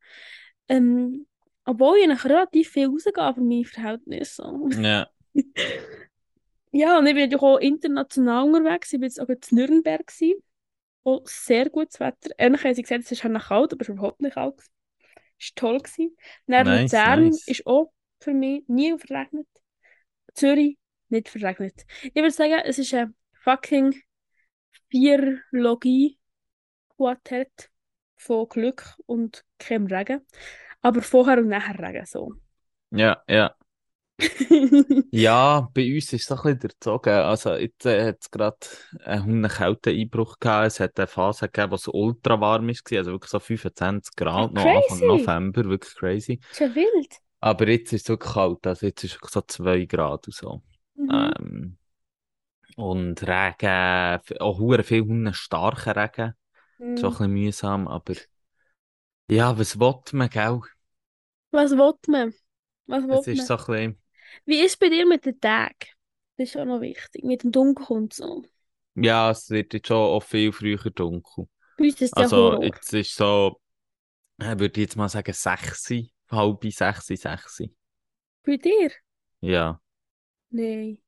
Ähm, obwohl ich relativ viel rausgehe für meine Verhältnisse. Ja. <laughs> Ja, und ich bin natürlich auch international unterwegs. Ich war jetzt auch in Nürnberg. Gewesen. Auch sehr gutes Wetter. Eigentlich haben sie gesagt, es ist halt noch kalt, aber es war überhaupt nicht kalt. Es war toll. Gewesen. Dann Nice, Luzern nice. ist auch für mich nie verregnet. Zürich nicht verregnet. Ich würde sagen, es ist ein fucking Biologie-Quartett von Glück und keinem Regen. Aber vorher und nachher Regen so. Ja, ja. <laughs> Ja, bei uns ist es ein bisschen durchzogen. Also, jetzt äh, hat es gerade einen kalten Einbruch gehabt. Es hat eine Phase gegeben, wo es ultra warm war. Also wirklich so 25 Grad, noch Anfang. November. Wirklich crazy. ist ja wild. Aber jetzt ist es wirklich kalt. Also, jetzt ist es so 2 Grad und so. Mhm. Ähm, und Regen, auch hure viel Hunde starken Regen. Mhm. Auch ein bisschen mühsam, aber ja, was will man, gell? Was will man? Was will Es ist man? so ein bisschen, Wie ist es bei dir mit den Tagen? Das ist auch noch wichtig. Mit dem Dunkel und so. ja, es wird jetzt schon auch viel früher dunkel. Bei uns ist es ja Also, Horror. jetzt ist so, äh, würde ich jetzt mal sagen, 6, halb 6, 6. Bei dir? Ja. Nein.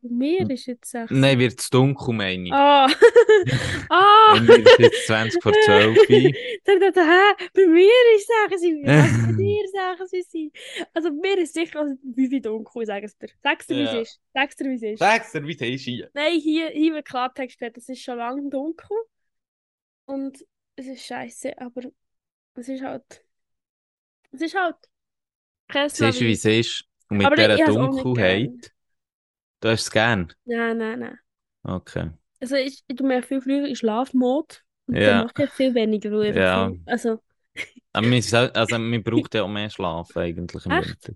Bei mir ist jetzt sechs. Nein, wird es dunkel, meine ich. Ah! <laughs> ah! Bei mir ist jetzt 20 vor 12. Ich dachte, hä? Bei mir ist sechs. <laughs> Wie was bei dir sechs wie sie? Also bei mir ist sicher also, wie viel dunkel, ich sage es dir. Sag's dir, wie Ja. es ist. Sag's dir, wie es ist. Sag's dir, wie es ist hier. Nein, hier, hier wird Klartext steht, es ist schon lange dunkel. Und es ist scheiße, aber es ist halt. Es ist halt. Es ist, wie es ist. Und mit Aber dieser Dunkelheit, du hast es gern. Nein, nein, nein. Okay. Also ich, ich tue mir viel früher in Schlafmode und Ja. dann mache ich viel weniger, weil ich einfach Ja. viel- also <laughs> Aber man, also, man braucht ja auch mehr Schlaf eigentlich im Echt? Winter.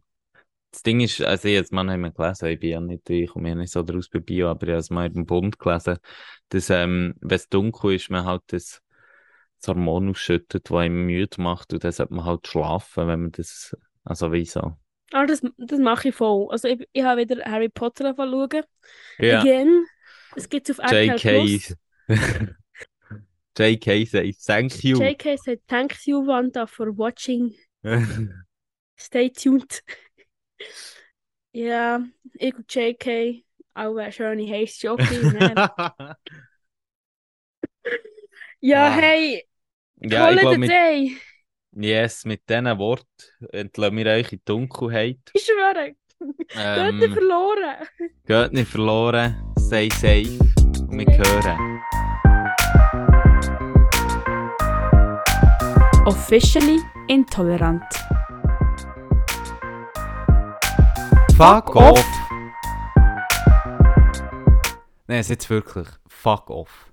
Das Ding ist, also jetzt mal haben wir gelesen, ich bin ja nicht, ich komme ja nicht so draus bei Bio, aber ich habe es mal im Bund gelesen, dass, ähm, wenn es dunkel ist, man halt das, das Hormon ausschüttet, das einem müde macht und dann sollte man halt schlafen, wenn man das, also wieso? Ah, das, das mache ich voll. Also ich, ich habe wieder Harry Potter angefangen. Ja, Again. Es gibt es auf RTL JK. <laughs> JK sagt, thank you. JK sagt, thank you, Wanda, for watching. <laughs> Stay tuned. ja, ich und JK, auch eine schöne ne? <laughs> ja, Ah. hey, ja, call ich it a glaube, mit, day. Yes, mit diesen Worten entlassen wir euch in die Dunkelheit. Ich schwöre, Ähm, Geht nicht verloren. Geht nicht verloren, stay safe und wir hören. Officially intolerant. Fuck off! Nein, jetzt wirklich. Fuck off.